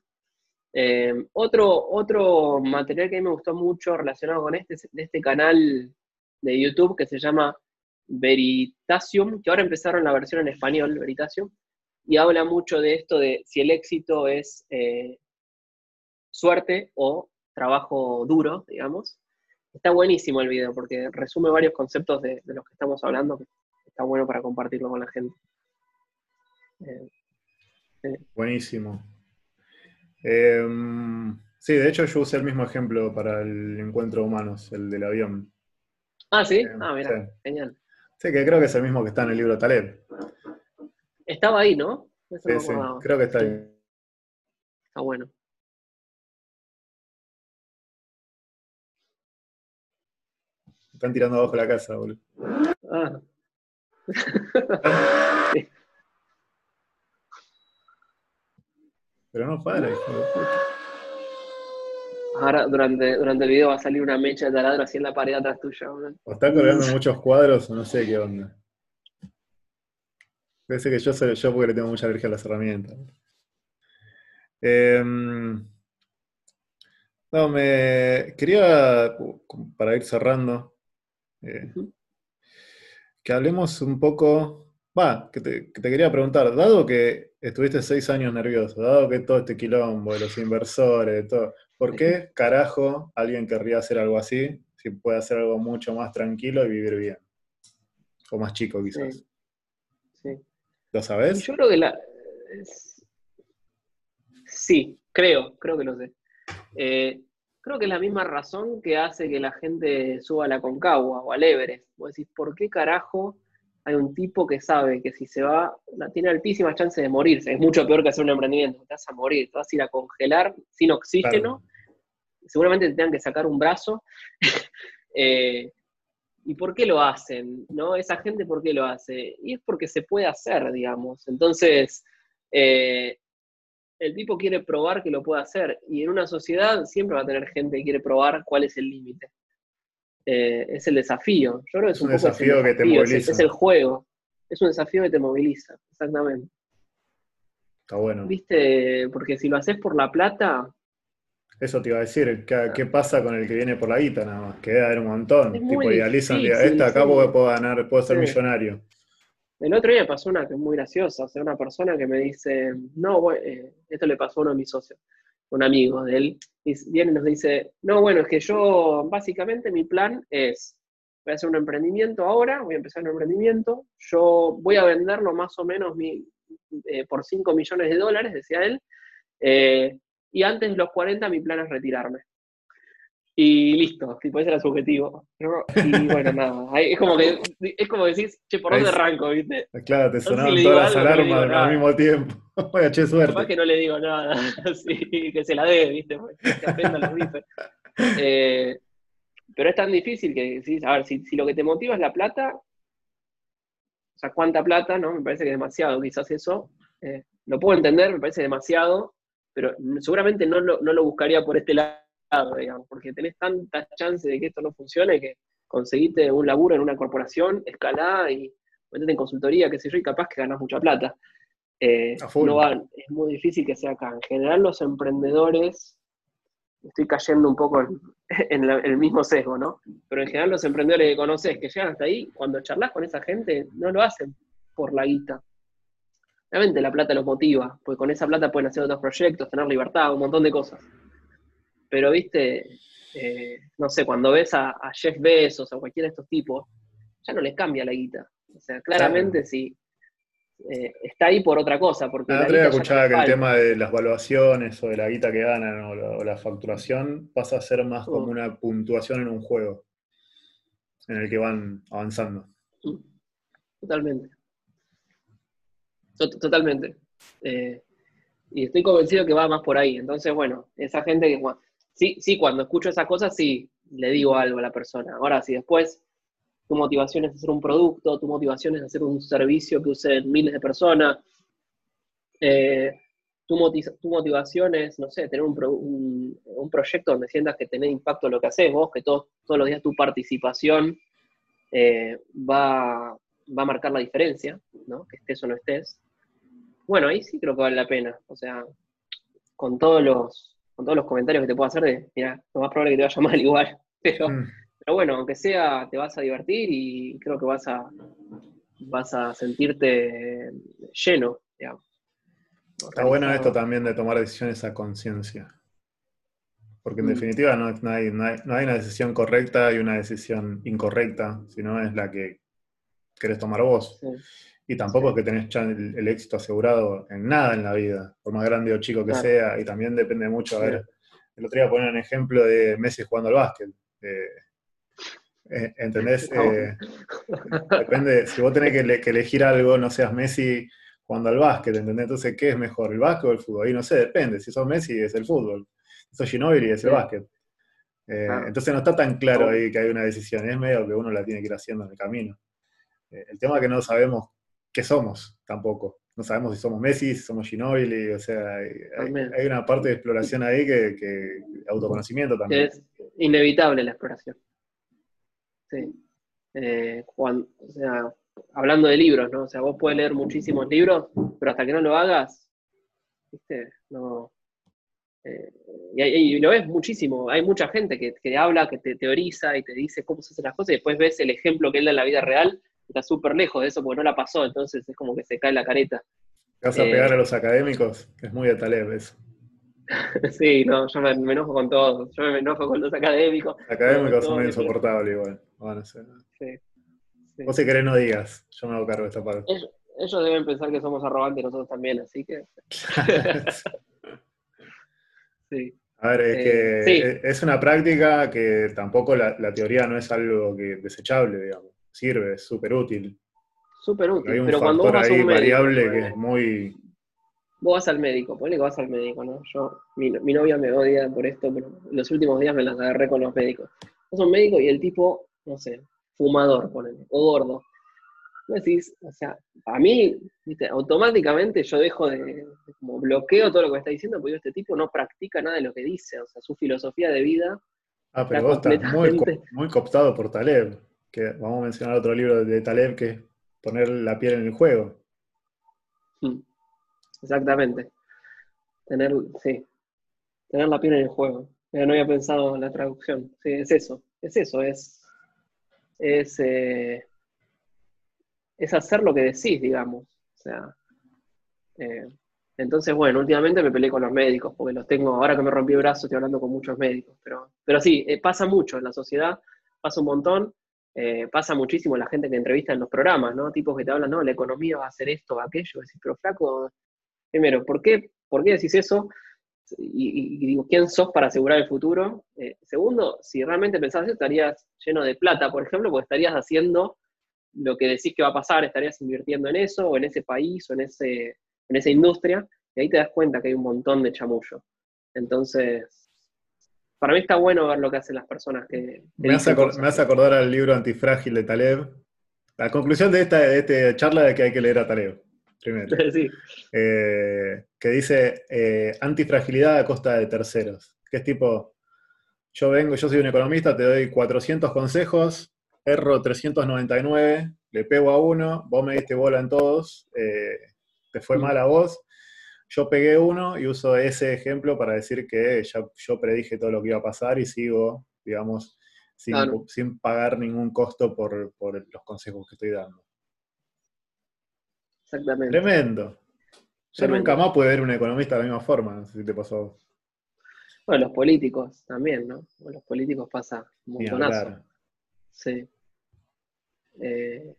Eh, otro, otro material que a mí me gustó mucho relacionado con este, de este canal de YouTube que se llama Veritasium, que ahora empezaron la versión en español, Veritasium, y habla mucho de esto de si el éxito es eh, suerte o trabajo duro, digamos. Está buenísimo el video porque resume varios conceptos de, los que estamos hablando, que está bueno para compartirlo con la gente. Eh, buenísimo. Em, sí, de hecho yo usé el mismo ejemplo para el encuentro de humanos, el del avión. Ah, sí. Em, ah, mira, genial. Sí, que creo que es el mismo que está en el libro Taleb. Estaba ahí, ¿no? sí, sí, creo que está ahí. Está bueno. Están tirando abajo la casa, boludo. Ah. <laughs> <laughs> Pero no para, hijo de puta. Ahora durante, durante el video va a salir una mecha de taladro así en la pared atrás tuya. O están colgando muchos cuadros o no sé qué onda. Parece que yo soy yo porque le tengo mucha alergia a las herramientas. Em, no, me quería, para ir cerrando, eh, que hablemos un poco, va, que te, quería preguntar, dado que estuviste seis años nervioso, dado que todo este quilombo de los inversores, todo, ¿por qué carajo alguien querría hacer algo así si puede hacer algo mucho más tranquilo y vivir bien? O más chico quizás. Sí. ¿Lo sabes? Yo creo que la... Sí, creo, creo que lo sé. Eh, creo que es la misma razón que hace que la gente suba a la Concagua o al Everest. Vos decís, ¿por qué carajo hay un tipo que sabe que si se va, tiene altísimas chances de morirse? Es mucho peor que hacer un emprendimiento, te vas a morir, te vas a ir a congelar sin oxígeno, seguramente te tengan que sacar un brazo. <laughs> Eh, ¿Y por qué lo hacen? ¿no? Esa gente, ¿por qué lo hace? Y es porque se puede hacer, digamos. Entonces, eh, el tipo quiere probar que lo puede hacer. Y en una sociedad siempre va a tener gente que quiere probar cuál es el límite. Eh, es el desafío. Yo creo que es, un, desafío, que te moviliza. Es, el juego. Es un desafío que te moviliza, exactamente. Está bueno. ¿Viste? Porque si lo haces por la plata. Eso te iba a decir, ¿qué, pasa con el que viene por la guita nada más? Que debe haber un montón. tipo, idealizan, esta acá puedo ganar, puedo ser millonario. El otro día pasó una que es muy graciosa, o sea, una persona que me dice, no, eh, esto le pasó a uno de mis socios, un amigo de él, y viene y nos dice, no, bueno, es que yo, básicamente mi plan es, voy a hacer un emprendimiento ahora, voy a empezar un emprendimiento, yo voy a venderlo más o menos mi, eh, por 5 millones de dólares, decía él, eh, y antes de los 40 mi plan es retirarme. Y listo, tipo, ese era su objetivo. Y bueno, nada, es como que es como decís, che, ¿por dónde arranco, viste? Claro, te sonaban todas las alarmas al mismo tiempo. <laughs> Oiga, che, suerte. Capaz que no le digo nada, <laughs> sí, que se la dé, viste, que aprenda los bifes. Eh, pero es tan difícil que decís, a ver, si, si, lo que te motiva es la plata, o sea, cuánta plata, ¿no? Me parece que es demasiado, quizás eso. Eh, lo puedo entender, me parece demasiado, pero seguramente no lo, no lo buscaría por este lado digamos, porque tenés tantas chances de que esto no funcione que conseguiste un laburo en una corporación, escalada y metete en consultoría, qué sé yo, y capaz que ganas mucha plata. Eh, no es muy difícil que sea acá. En general los emprendedores, estoy cayendo un poco <laughs> en, el mismo sesgo, ¿no? Pero en general los emprendedores que conoces que llegan hasta ahí, cuando charlas con esa gente, no lo hacen por la guita. Realmente la plata los motiva, porque con esa plata pueden hacer otros proyectos, tener libertad, un montón de cosas. Pero, viste, eh, no sé, cuando ves a, Jeff Bezos o cualquiera de estos tipos, ya no les cambia la guita. O sea, claramente sí. Eh, está ahí por otra cosa. Porque la otra escuchaba que el tema de las valuaciones o de la guita que ganan o la, facturación pasa a ser más como una puntuación en un juego en el que van avanzando. Totalmente. Totalmente. Eh, y estoy convencido que va más por ahí. Entonces, bueno, esa gente que, sí, sí, cuando escucho esas cosas, sí, le digo algo a la persona. Ahora, si después tu motivación es hacer un producto, tu motivación es hacer un servicio que usen miles de personas, eh, tu, motivación es, no sé, tener un, proyecto donde sientas que tenés impacto en lo que haces vos, que todos, todos los días tu participación eh, va, va, a marcar la diferencia, ¿no? que estés o no estés. Bueno, ahí sí creo que vale la pena. O sea, con todos los, con todos los comentarios que te puedo hacer de, mira, lo más probable es que te vaya <laughs> mal igual, pero, mm. pero bueno, aunque sea, te vas a divertir y creo que vas a, vas a sentirte lleno, digamos. Está bueno esto también de tomar decisiones a conciencia. Porque en mm. definitiva no, hay, no, hay, una decisión correcta y una decisión incorrecta, sino es la que querés tomar vos. Y tampoco es que tenés ya el, éxito asegurado en nada en la vida, por más grande o chico que sea, y también depende mucho, a ver, el otro día poner un ejemplo de Messi jugando al básquet. Eh, eh, ¿Entendés? <laughs> Eh, depende, si vos tenés que, elegir algo, no seas Messi jugando al básquet, ¿entendés? Entonces, ¿qué es mejor, el básquet o el fútbol? Ahí no sé, depende. Si sos Messi es el fútbol, si sos Ginobili es el básquet. Entonces no está tan claro ahí que hay una decisión, es medio que uno la tiene que ir haciendo en el camino. el tema es que no sabemos qué somos tampoco. No sabemos si somos Messi, si somos Ginobili, o sea, hay, una parte de exploración ahí que, autoconocimiento también. Es inevitable la exploración. Sí. Eh, o sea, hablando de libros, ¿no? O sea, vos puedes leer muchísimos libros, pero hasta que no lo hagas, ¿viste? No. Eh, y, lo ves muchísimo. Hay mucha gente que, que habla, que te teoriza y te dice cómo se hacen las cosas, y después ves el ejemplo que él da en la vida real, está súper lejos de eso porque no la pasó, entonces es como que se cae la careta. ¿Te vas a pegar a eh, los académicos? Es muy de Taleb eso. <laughs> sí, no, yo me, enojo con todos. Yo me enojo con los académicos. Académicos son muy insoportables igual. Bueno, sí. Vos si querés no digas, yo me hago cargo de esta parte. Ellos, deben pensar que somos arrogantes nosotros también, así que... <laughs> sí. A ver, es que es una práctica que tampoco la, teoría no es algo que desechable, digamos. Sirve, es súper útil. Súper útil. Hay un pero cuando vas ahí variable que es muy vos vas al médico, ponle que vas al médico, ¿no? Yo, mi, novia me odia por esto, pero en los últimos días me las agarré con los médicos. Vas a un médico y el tipo, no sé, fumador, ponele, o gordo. Me decís, o sea, a mí, ¿viste? automáticamente yo dejo de, como bloqueo todo lo que me está diciendo, porque este tipo no practica nada de lo que dice, o sea, su filosofía de vida. Ah, pero vos estás muy, muy cooptado por Taleb, que vamos a mencionar otro libro de Taleb que es poner la piel en el juego. Hmm. Exactamente. Tener, sí, tener la piel en el juego. no había pensado en la traducción. Sí, es eso, es eso, es, es, eh, es hacer lo que decís, digamos. O sea, eh, entonces, bueno, últimamente me peleé con los médicos, porque los tengo, ahora que me rompí el brazo, estoy hablando con muchos médicos, pero, pero sí, eh, pasa mucho en la sociedad, pasa un montón, pasa muchísimo la gente que entrevista en los programas, ¿no? Tipos que te hablan, no, la economía va a hacer esto, aquello, decís, pero flaco, primero, ¿por qué, ¿por qué decís eso? Y, digo, ¿quién sos para asegurar el futuro? Eh, segundo, si realmente pensás eso, estarías lleno de plata, por ejemplo, porque estarías haciendo lo que decís que va a pasar, estarías invirtiendo en eso, o en ese país, o en, ese, en esa industria, y ahí te das cuenta que hay un montón de chamullo. Entonces, para mí está bueno ver lo que hacen las personas que... me, hace acordar al libro Antifrágil de Taleb. La conclusión de esta, de esta charla es que hay que leer a Taleb primero. <laughs> Eh, que dice eh, antifragilidad a costa de terceros. Que es tipo, yo vengo, yo soy un economista, te doy 400 consejos, erro 399, le pego a uno, vos me diste bola en todos, eh, te fue mal a vos, yo pegué uno y uso ese ejemplo para decir que ya, yo predije todo lo que iba a pasar y sigo, digamos, sin, pagar ningún costo por, por los consejos que estoy dando. Exactamente. Tremendo. Ya nunca más puede ver un economista de la misma forma, no sé si te pasó. Bueno, los políticos también, ¿no? los políticos pasa un montonazo. Sí. Eh,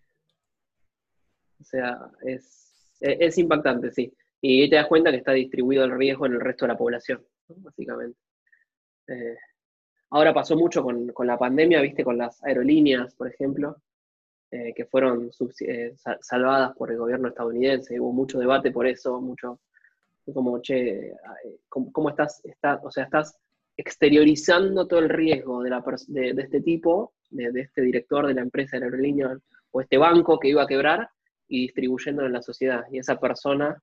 o sea, es, impactante, sí. Y te das cuenta que está distribuido el riesgo en el resto de la población, básicamente. Eh, ahora pasó mucho con, la pandemia, viste, con las aerolíneas, por ejemplo, eh, que fueron eh, salvadas por el gobierno estadounidense. Hubo mucho debate por eso, mucho como, che, ¿cómo, estás, o sea, estás exteriorizando todo el riesgo de, la, de, este tipo, de, este director de la empresa de aerolínea o este banco que iba a quebrar y distribuyéndolo en la sociedad. Y esa persona,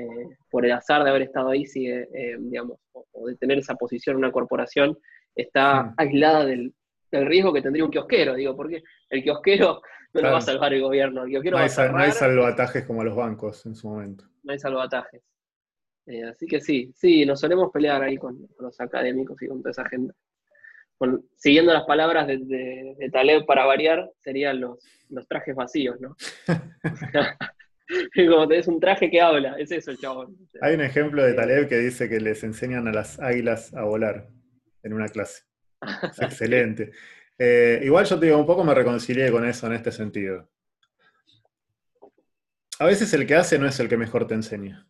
eh, por el azar de haber estado ahí, sigue, digamos, o, de tener esa posición en una corporación, está aislada del, del riesgo que tendría un kiosquero, digo, porque el kiosquero <laughs> no lo va a salvar el gobierno. El no, hay, salvatajes como los bancos en su momento. No hay salvatajes. Eh, así que sí, sí, nos solemos pelear ahí con, los académicos y con toda esa gente. siguiendo las palabras de, de, Taleb para variar, serían los, los trajes vacíos, ¿no? <laughs> <laughs> <laughs> Como tenés un traje que habla, es eso el chabón. Hay un ejemplo de Taleb que dice que les enseñan a las águilas a volar en una clase. Es <laughs> excelente. Eh, igual yo te digo, un poco me reconcilié con eso en este sentido. A veces el que hace no es el que mejor te enseña.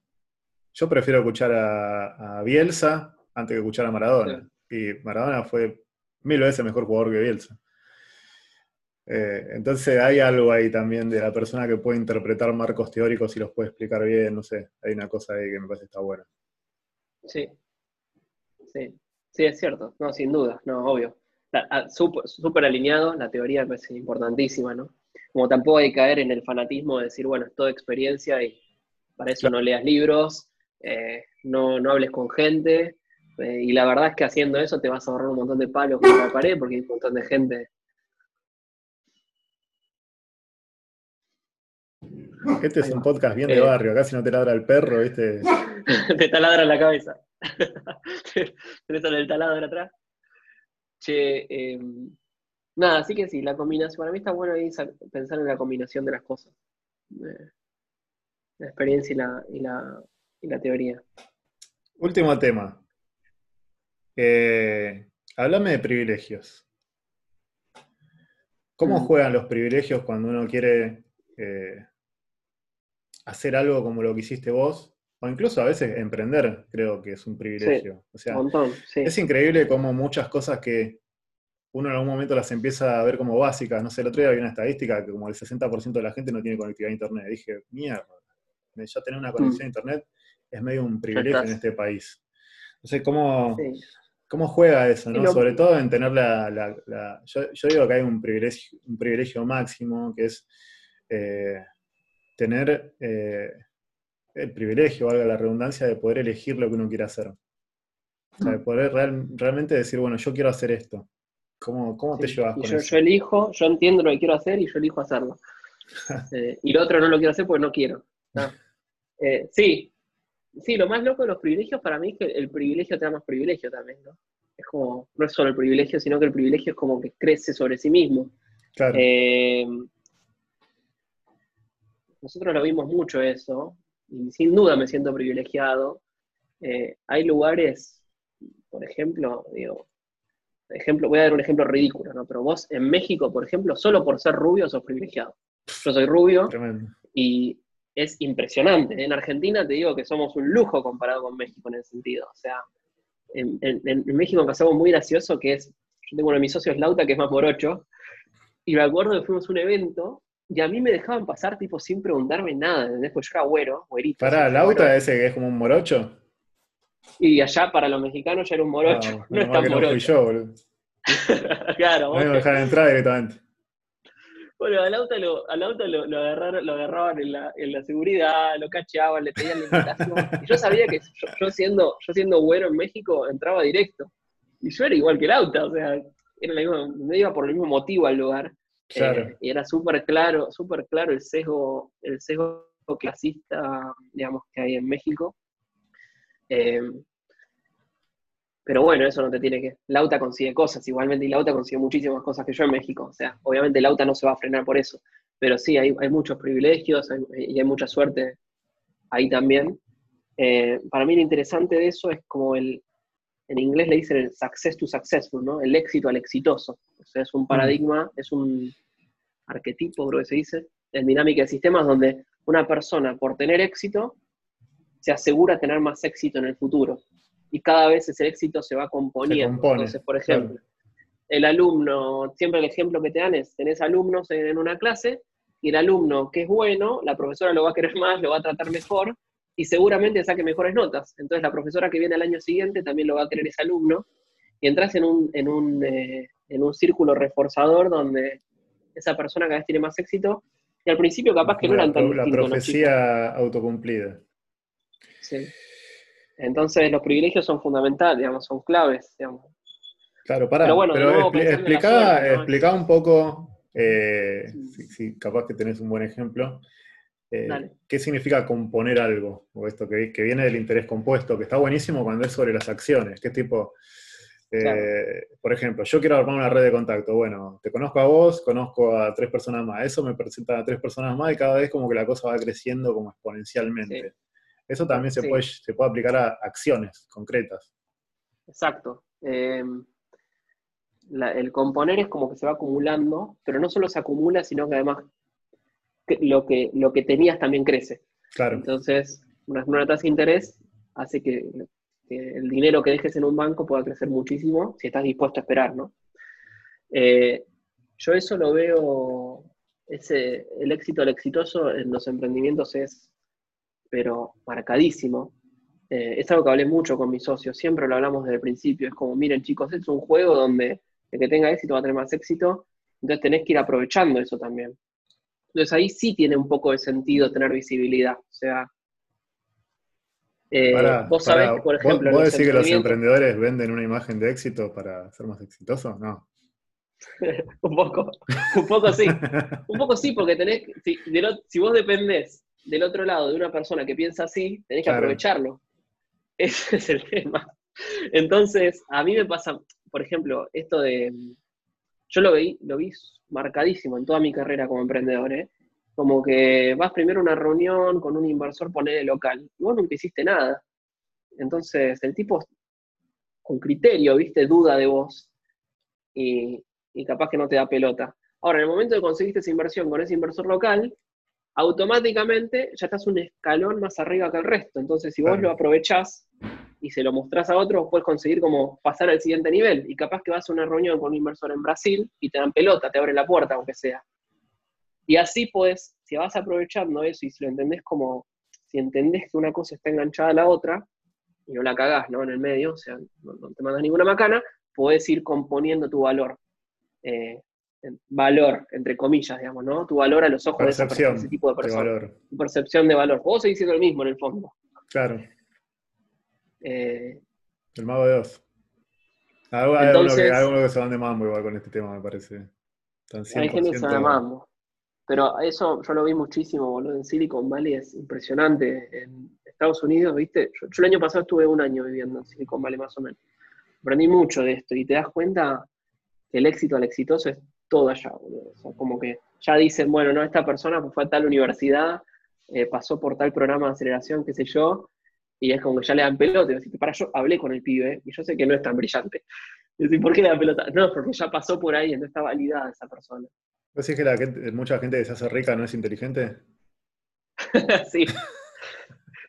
Yo prefiero escuchar a, Bielsa antes que escuchar a Maradona. Y Maradona fue mil veces mejor jugador que Bielsa. Eh, entonces hay algo ahí también de la persona que puede interpretar marcos teóricos y los puede explicar bien, no sé, hay una cosa ahí que me parece que está buena. Sí, sí, sí, es cierto, no, sin duda, no, obvio. Súper alineado, la teoría me parece importantísima, ¿no? Como tampoco hay que caer en el fanatismo de decir, bueno, es toda experiencia y para eso no leas libros, eh, no, no hables con gente, eh, y la verdad es que haciendo eso te vas a ahorrar un montón de palos con la pared porque hay un montón de gente. Este es un podcast bien de eh, barrio, acá si no te ladra el perro, ¿viste? <laughs> te taladra en la cabeza. <laughs> Tenés el taladro atrás. Che, em, nada, así que sí, la combinación, para mí está bueno ahí pensar en la combinación de las cosas. la experiencia y la, y la teoría. Último tema. Eh, háblame de privilegios. ¿Cómo mm. juegan los privilegios cuando uno quiere eh, hacer algo como lo que hiciste vos? O incluso a veces emprender, creo que es un privilegio. es increíble cómo muchas cosas que uno en algún momento las empieza a ver como básicas. No sé, el otro día había una estadística que como el 60% de la gente no tiene conectividad a Internet. dije, mierda, ya tener una conexión a mm. Internet es medio un privilegio en este país. Entonces, ¿cómo, ¿Cómo juega eso? ¿no? Sobre todo en tener la... yo, digo que hay un privilegio, un privilegio máximo, que es eh, tener eh, el privilegio, valga la redundancia, de poder elegir lo que uno quiere hacer. O sea, de poder realmente decir, bueno, yo quiero hacer esto. ¿Cómo, cómo te llevas con yo, eso? Yo elijo, yo entiendo lo que quiero hacer y yo elijo hacerlo. <laughs> Eh, y lo otro no lo quiero hacer porque no quiero. sí, Sí, lo más loco de los privilegios para mí es que el privilegio te da más privilegio también, ¿no? Es como, no es solo el privilegio, sino que el privilegio es como que crece sobre sí mismo. Claro. Eh, nosotros lo vimos mucho eso, y sin duda me siento privilegiado. Eh, hay lugares, por ejemplo, digo, ejemplo, voy a dar un ejemplo ridículo, ¿no? Pero vos en México, por ejemplo, solo por ser rubio sos privilegiado. Yo soy rubio y es impresionante. En Argentina te digo que somos un lujo comparado con México en ese sentido. O sea, en, México pasamos muy gracioso que es, yo tengo uno de mis socios, Lauta, que es más morocho, y me acuerdo que fuimos a un evento y a mí me dejaban pasar tipo sin preguntarme nada, Después yo era güero, güerito. ¿Para Lauta ese que es como un morocho? Y allá para los mexicanos ya era un morocho. <laughs> No, no, es morocho. yo, <laughs> boludo. claro. No me dejaron entrar directamente. Bueno, al auto lo, al auto lo, agarraron, lo agarraban en la, en la, seguridad, lo cacheaban, le pedían la invitación. Y yo sabía que yo, siendo, yo siendo güero en México entraba directo. Y yo era igual que el auto, o sea, era me iba por el mismo motivo al lugar. Eh, y era súper claro, súper claro el sesgo, el sesgo clasista, digamos, que hay en México. Eh, pero bueno, eso no te tiene que. Lauta consigue cosas igualmente, y Lauta consigue muchísimas cosas que yo en México. O sea, obviamente Lauta no se va a frenar por eso. Pero sí, hay, muchos privilegios y hay mucha suerte ahí también. Eh, para mí lo interesante de eso es como el. En inglés le dicen el success to successful, ¿no? El éxito al exitoso. O sea, es un paradigma, es un arquetipo, creo que se dice, en dinámica de sistemas donde una persona, por tener éxito, se asegura tener más éxito en el futuro y cada vez ese éxito se va componiendo. Entonces, por ejemplo, el alumno, siempre el ejemplo que te dan es, tenés alumnos en una clase y el alumno que es bueno, la profesora lo va a querer <laughs> más, lo va a tratar mejor y seguramente saque mejores notas. Entonces la profesora que viene al año siguiente también lo va a querer ese alumno y entras en un, en un, eh, en un círculo reforzador donde esa persona cada vez tiene más éxito y al principio capaz que no eran tan La profecía autocumplida. Sí. Entonces los privilegios son fundamentales, digamos, son claves, digamos. Claro, para, pero, bueno, explica, un poco, eh, si, capaz que tenés un buen ejemplo, eh, ¿qué significa componer algo? O esto que, que, viene del interés compuesto, que está buenísimo cuando es sobre las acciones, qué tipo, Eh, por ejemplo, yo quiero armar una red de contacto. Bueno, te conozco a vos, conozco a tres personas más. Eso me presenta a tres personas más y cada vez como que la cosa va creciendo como exponencialmente. Eso también se, puede, se puede aplicar a acciones concretas. Exacto. Eh, el componer es como que se va acumulando, pero no solo se acumula, sino que además lo que, lo que tenías también crece. Claro. Entonces, una, una tasa de interés hace que, el dinero que dejes en un banco pueda crecer muchísimo si estás dispuesto a esperar, ¿no? Eh, yo eso lo veo, ese, el éxito, el exitoso en los emprendimientos es, pero marcadísimo. Eh, es algo que hablé mucho con mis socios, siempre lo hablamos desde el principio, es como, miren chicos, es un juego donde el que tenga éxito va a tener más éxito, entonces tenés que ir aprovechando eso también. Entonces ahí sí tiene un poco de sentido tener visibilidad. O sea, eh, vos sabés que, por ejemplo. ¿Vos, decís que los emprendedores venden una imagen de éxito para ser más exitosos? No. <laughs> un poco, un poco sí. un poco sí, porque tenés. Si, si vos dependés del otro lado de una persona que piensa así, tenés que aprovecharlo. <laughs> Ese es el tema. Entonces, a mí me pasa, por ejemplo, esto de. Yo lo vi, lo vi marcadísimo en toda mi carrera como emprendedor, ¿eh? Como que vas primero a una reunión con un inversor, poner el local, y vos nunca hiciste nada. Entonces, el tipo con criterio, viste, duda de vos, y, capaz que no te da pelota. Ahora, en el momento de conseguiste esa inversión con ese inversor local, automáticamente ya estás un escalón más arriba que el resto. Entonces, si vos lo aprovechás y se lo mostrás a otros, puedes conseguir como pasar al siguiente nivel. Y capaz que vas a una reunión con un inversor en Brasil y te dan pelota, te abre la puerta, aunque sea. Y así puedes, si vas aprovechando eso y si lo entendés como, si entendés que una cosa está enganchada a la otra, y no la cagás, ¿no? En el medio, o sea, no, te mandas ninguna macana, puedes ir componiendo tu valor. Eh, valor, entre comillas, digamos, ¿no? Tu valor a los ojos de, ese tipo de personas. Tu percepción de valor. Vos seguís siendo el mismo en el fondo. Claro. Eh, el mago de Oz. Hay algunos que, que, se van de mambo igual con este tema, me parece. Hay gente que se va de mambo. Pero eso yo lo vi muchísimo, boludo. En Silicon Valley es impresionante. En Estados Unidos, ¿viste? Yo, el año pasado estuve un año viviendo en Silicon Valley más o menos. Aprendí mucho de esto y te das cuenta que el éxito al exitoso es todo allá, boludo. O sea, como que ya dicen, bueno, no, esta persona fue a tal universidad, eh, pasó por tal programa de aceleración, qué sé yo, y es como que ya le dan pelota. Y decís, para, yo hablé con el pibe, y yo sé que no es tan brillante. Y decís, ¿por qué le dan pelota? No, porque ya pasó por ahí, entonces está validada esa persona. ¿Vos decís que la mucha gente que se hace rica no es inteligente? <laughs> sí.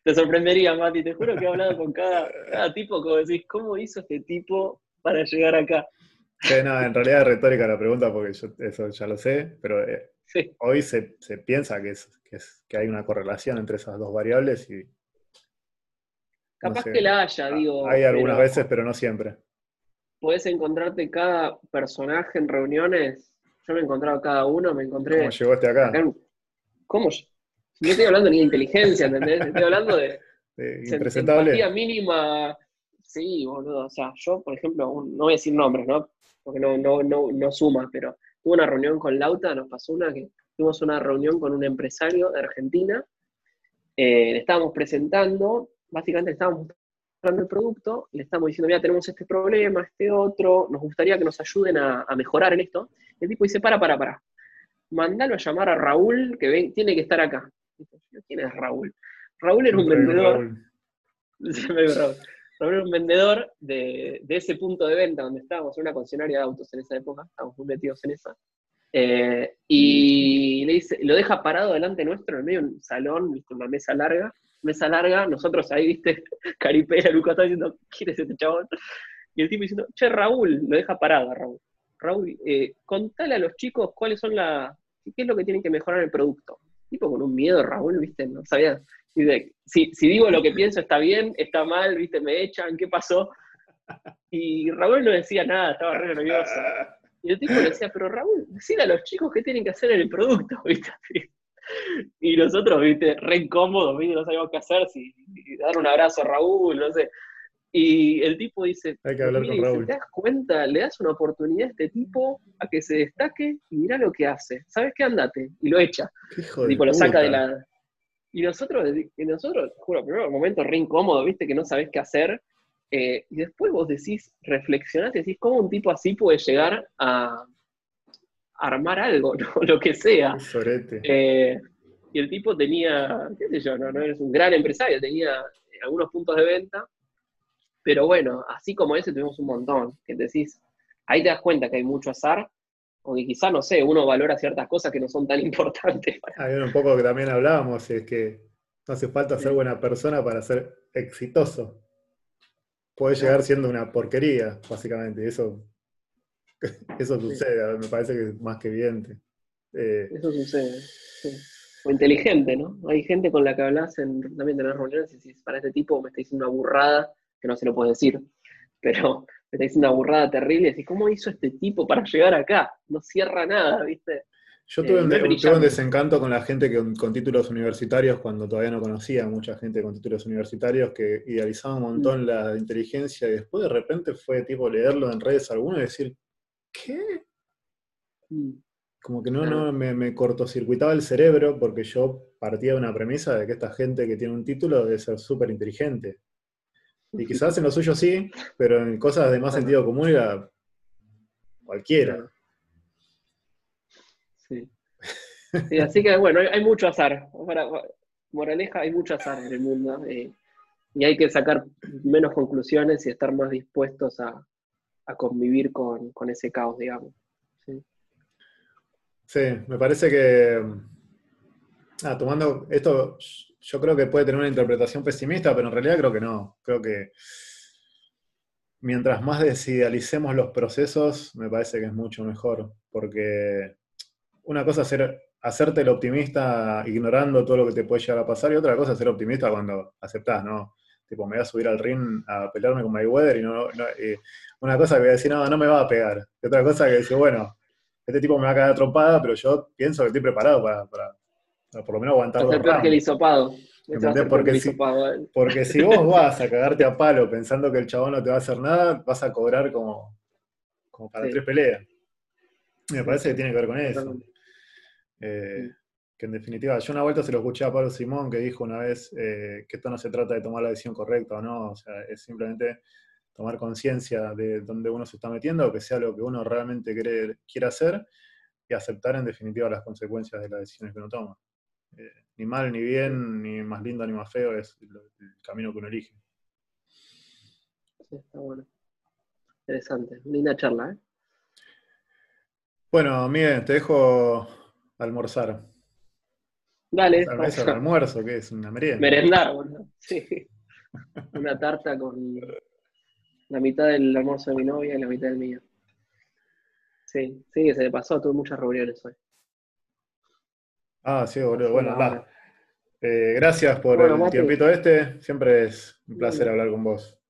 Te sorprendería, Mati. Te juro que he hablado con cada, tipo, como decís, ¿cómo hizo este tipo para llegar acá? Sí, no, en realidad es retórica la pregunta porque yo eso ya lo sé, pero eh, hoy se, piensa que, es, que, hay una correlación entre esas dos variables y Capaz que la haya, ah, digo. Hay algunas veces, pero no siempre. Puedes encontrarte cada personaje en reuniones. Yo me he encontrado cada uno, me encontré. ¿Cómo llegó este acá? ¿Cómo? No estoy hablando ni de inteligencia, ¿entendés? Estoy hablando de. <laughs> de mínima. Sí, boludo. O sea, yo, por ejemplo, no voy a decir nombres, ¿no? Porque no, no, no, no suma, pero tuve una reunión con Lauta, nos pasó una que tuvimos una reunión con un empresario de Argentina. Eh, le estábamos presentando básicamente le estamos mostrando el producto, le estamos diciendo, mira, tenemos este problema, este otro, nos gustaría que nos ayuden a, mejorar en esto. El tipo dice, para, para, para. Mandalo a llamar a Raúl, que tiene que estar acá. ¿Quién es Raúl? Raúl era un vendedor. <laughs> Raúl. era un vendedor de, ese punto de venta donde estábamos, en una concesionaria de autos en esa época, estábamos muy metidos en esa. Eh, y le dice, lo deja parado delante nuestro, en medio de un salón, ¿viste? una mesa larga, mesa larga, nosotros ahí, viste, <laughs> Caripea, Lucas está diciendo, ¿quién es este chabón? Y el tipo diciendo, che, Raúl, lo deja parado Raúl. Raúl, eh, contale a los chicos cuáles son las, qué es lo que tienen que mejorar el producto. Tipo con un miedo, Raúl, viste, no sabía. Si, si digo lo que pienso está bien, está mal, viste, me echan, ¿qué pasó? Y Raúl no decía nada, estaba re nervioso. Y el tipo le decía, pero Raúl, decile a los chicos qué tienen que hacer en el producto, <laughs> ¿viste? <laughs> y nosotros, viste, re incómodos, ¿viste? no sabíamos qué hacer, si, dar un abrazo a Raúl, no sé. Y el tipo dice, Hay que hablar con Raúl. ¿te das cuenta? Le das una oportunidad a este tipo a que se destaque y mira lo que hace. ¿Sabes qué? Andate. Y lo echa. Hijo tipo, lo saca de la... Y nosotros, y nosotros, juro, primero momento re incómodo, viste, que no sabes qué hacer. Eh, y después vos decís, reflexionás y decís, ¿cómo un tipo así puede llegar a armar algo, <laughs> lo que sea? Eh, y el tipo tenía, qué sé yo, no, no eres un gran empresario, tenía algunos puntos de venta, pero bueno, así como ese tuvimos un montón, que decís, ahí te das cuenta que hay mucho azar, o que quizá, no sé, uno valora ciertas cosas que no son tan <laughs> importantes. Hay un poco que también hablábamos, es que no hace falta ser buena persona para ser exitoso. Puede llegar siendo una porquería, básicamente. Eso, <laughs> eso sucede, me parece que es más que evidente. Eh, eso sucede. O inteligente, ¿no? Hay gente con la que hablas en, también en las reuniones y decís, para este tipo me está diciendo una burrada, que no se lo puede decir, pero <laughs> me está diciendo una burrada terrible, y decís, ¿cómo hizo este tipo para llegar acá? No cierra nada, ¿viste? Yo tuve, un, eh, desencanto con la gente con títulos universitarios cuando todavía no conocía a mucha gente con títulos universitarios que idealizaba un montón mm. la inteligencia y después de repente fue tipo leerlo en redes alguno y decir, ¿qué? Mm. Como que no, no me, me, cortocircuitaba el cerebro porque yo partía de una premisa de que esta gente que tiene un título debe ser súper inteligente. Y quizás en lo suyo sí, pero en cosas de más sentido común era cualquiera. Sí. así que bueno, hay, mucho azar. moraleja, hay mucho azar en el mundo. Eh, y hay que sacar menos conclusiones y estar más dispuestos a, convivir con, ese caos, digamos. Sí. me parece que, ah, tomando esto, yo creo que puede tener una interpretación pesimista, pero en realidad creo que no. Creo que mientras más desidealicemos los procesos, me parece que es mucho mejor, porque una cosa es ser, hacerte el optimista ignorando todo lo que te puede llegar a pasar y otra cosa es ser optimista cuando aceptás, ¿no? Tipo, me voy a subir al ring a pelearme con Mayweather y no, una cosa que voy a decir, no, no me va a pegar. Y otra cosa que decir, bueno, este tipo me va a caer trompada, pero yo pienso que estoy preparado para, por lo menos aguantarlo. que el hisopado. Porque si, porque si vos vas a cagarte a palo pensando que el chabón no te va a hacer nada, vas a cobrar como, como para tres peleas. Me parece que tiene que ver con eso. Eh, que en definitiva, yo una vuelta se lo escuché a Pablo Simón que dijo una vez eh, que esto no se trata de tomar la decisión correcta o no, o sea, es simplemente tomar conciencia de dónde uno se está metiendo, que sea lo que uno realmente quiere, quiere hacer y aceptar en definitiva las consecuencias de las decisiones que uno toma. Eh, ni mal ni bien, ni más lindo ni más feo, es el, camino que uno elige. Sí, está bueno. Interesante, linda charla, ¿eh? Bueno, Miguel, te dejo almorzar. Dale. ¿Es el almuerzo? que es? ¿Una merienda? Merendar, bueno, sí. Una tarta con la mitad del almuerzo de mi novia y la mitad del mío. Sí, sí, se me pasó, tuve muchas reuniones hoy. Ah, sí, boludo. Bueno, va. Eh, gracias por el tiempito este. Siempre es un placer hablar con vos.